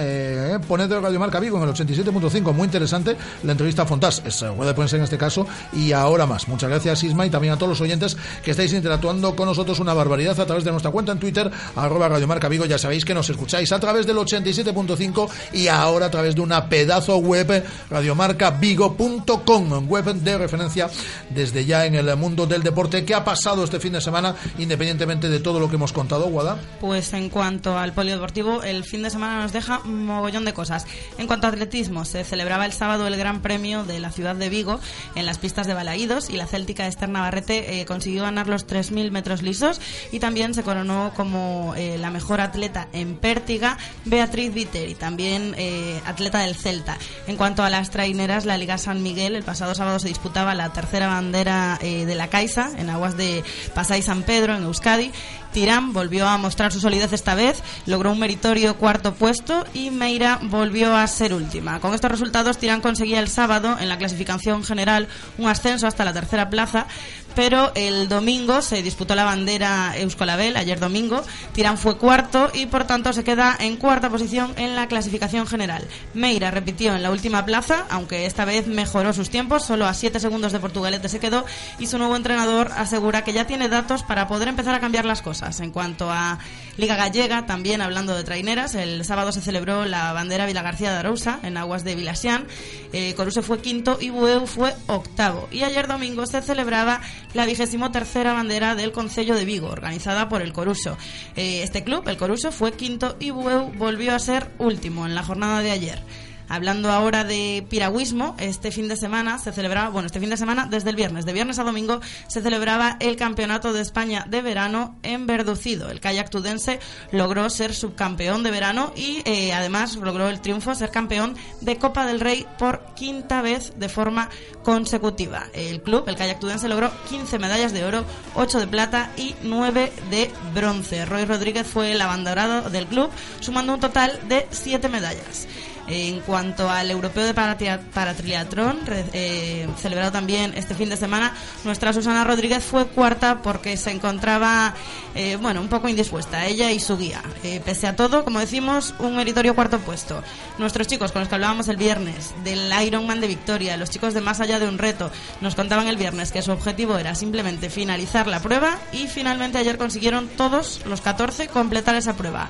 poned de Radio Marca Vigo en el 87.5 muy interesante la entrevista a Fontás, es rueda de prensa en este caso, y ahora más. Muchas gracias, Isma, y también a todos los oyentes que estáis interactuando con nosotros una barbaridad a través de nuestra cuenta en Twitter, arroba Radio Marca Vigo. Ya sabéis que nos escucháis a través del 87.5 y ahora a través de una pedazo web, radiomarcavigo.com, web de referencia desde ya en el mundo del deporte. ¿Qué ha pasado este fin de semana, independientemente de todo lo que hemos contado, Guada? Pues en cuanto al polideportivo, el fin de semana nos deja un mogollón de cosas. En cuanto a atletismo, se celebraba el sábado el Gran Premio de la ciudad de Vigo en las pistas de Balaídos y la céltica Esther Navarrete eh, consiguió ganar los 3.000 metros lisos y también se coronó como eh, la mejor atleta en pértiga Beatriz Viteri, también eh, atleta del Celta. En cuanto a las traineras, la Liga San Miguel el pasado sábado se disputaba la tercera bandera de la Caixa en aguas de Pasay San Pedro, en Euskadi. Tirán volvió a mostrar su solidez esta vez, logró un meritorio cuarto puesto y Meira volvió a ser última. Con estos resultados, Tirán conseguía el sábado en la clasificación general un ascenso hasta la tercera plaza, pero el domingo se disputó la bandera Euskolabel, ayer domingo. Tirán fue cuarto y por tanto se queda en cuarta posición en la clasificación general. Meira repitió en la última plaza, aunque esta vez mejoró sus tiempos, solo a 7 segundos de Portugalete se quedó y su nuevo entrenador asegura que ya tiene datos para poder empezar a cambiar las cosas. En cuanto a Liga Gallega, también hablando de traineras, el sábado se celebró la bandera Vila García de Arousa en aguas de Vilasián. Eh, Coruso fue quinto y Bueu fue octavo. Y ayer domingo se celebraba la vigésimo tercera bandera del Concello de Vigo, organizada por el Coruso. Eh, este club, el Coruso, fue quinto y Bueu volvió a ser último en la jornada de ayer. Hablando ahora de piragüismo, este fin de semana se celebraba, bueno, este fin de semana, desde el viernes, de viernes a domingo, se celebraba el Campeonato de España de Verano en Verducido. El kayak tudense logró ser subcampeón de verano y eh, además logró el triunfo, ser campeón de Copa del Rey por quinta vez de forma consecutiva. El club, el kayak tudense, logró 15 medallas de oro, 8 de plata y 9 de bronce. Roy Rodríguez fue el abanderado del club, sumando un total de 7 medallas. En cuanto al europeo de paratria- paratriatlón, eh, celebrado también este fin de semana, nuestra Susana Rodríguez fue cuarta porque se encontraba, eh, bueno, un poco indispuesta, ella y su guía. Eh, pese a todo, como decimos, un meritorio cuarto puesto. Nuestros chicos con los que hablábamos el viernes del Ironman de Victoria, los chicos de Más Allá de un Reto, nos contaban el viernes que su objetivo era simplemente finalizar la prueba y finalmente ayer consiguieron todos los 14 completar esa prueba.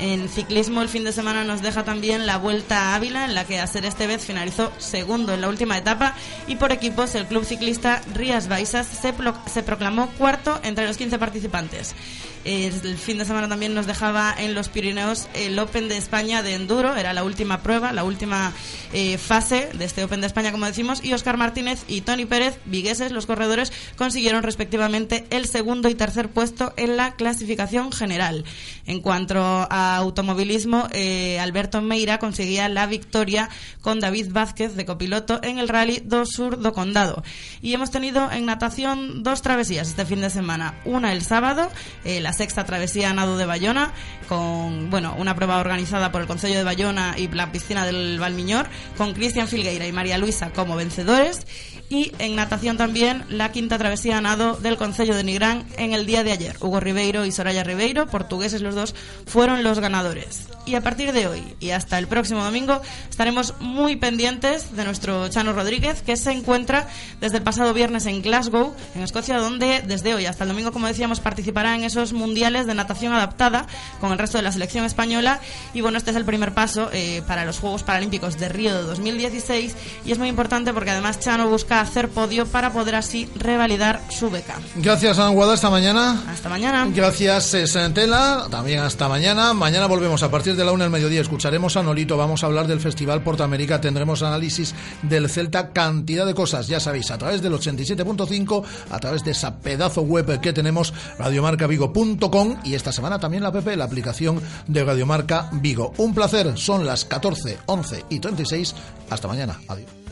En ciclismo el fin de semana nos deja también la Vuelta a Ávila, en la que Acer Estevez finalizó segundo en la última etapa y por equipos el club ciclista Rías Baixas se, pro- se proclamó cuarto entre los 15 participantes. El fin de semana también nos dejaba en los Pirineos el Open de España de Enduro, era la última prueba, la última eh, fase de este Open de España, como decimos, y Óscar Martínez y Tony Pérez, vigueses, los corredores, consiguieron respectivamente el segundo y tercer puesto en la clasificación general. En cuanto a automovilismo, eh, Alberto Meira conseguía la victoria con David Vázquez de copiloto en el Rally do Sur do Condado. Y hemos tenido en natación dos travesías este fin de semana. Una el sábado, eh, la sexta travesía a nado de Bayona, con bueno una prueba organizada por el Concello de Bayona y la piscina del Valmiñor, con Cristian Filgueira y María Luisa como vencedores. Y en natación también la quinta travesía a nado del Concello de Nigrán en el día de ayer. Hugo Ribeiro y Soraya Ribeiro, portugueses los dos, fueron los ganadores. Y a partir de hoy y hasta el próximo domingo estaremos muy pendientes de nuestro Chano Rodríguez, que se encuentra desde el pasado viernes en Glasgow, en Escocia, donde desde hoy hasta el domingo, como decíamos, participará en esos mundiales de natación adaptada con el resto de la selección española. Y bueno, este es el primer paso eh, para los Juegos Paralímpicos de Río de 2016 y es muy importante porque además Chano busca hacer podio para poder así revalidar su beca. Gracias, Anguada, hasta mañana. Hasta mañana. Gracias, eh, Sentela. También hasta mañana. Mañana volvemos a partir de la una del mediodía. Escucharemos a Nolito. Vamos a hablar del Festival Portamérica. Tendremos análisis del Celta. Cantidad de cosas, ya sabéis, a través del 87.5, a través de esa pedazo web que tenemos, radiomarcavigo.com. Y esta semana también la PP, la aplicación de Radiomarca Vigo. Un placer. Son las 14, 11 y 36. Hasta mañana. Adiós.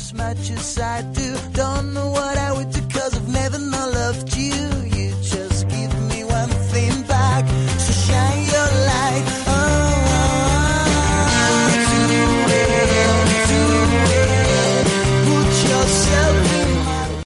As much as I do. Don't know what I would do cause I've never not loved you.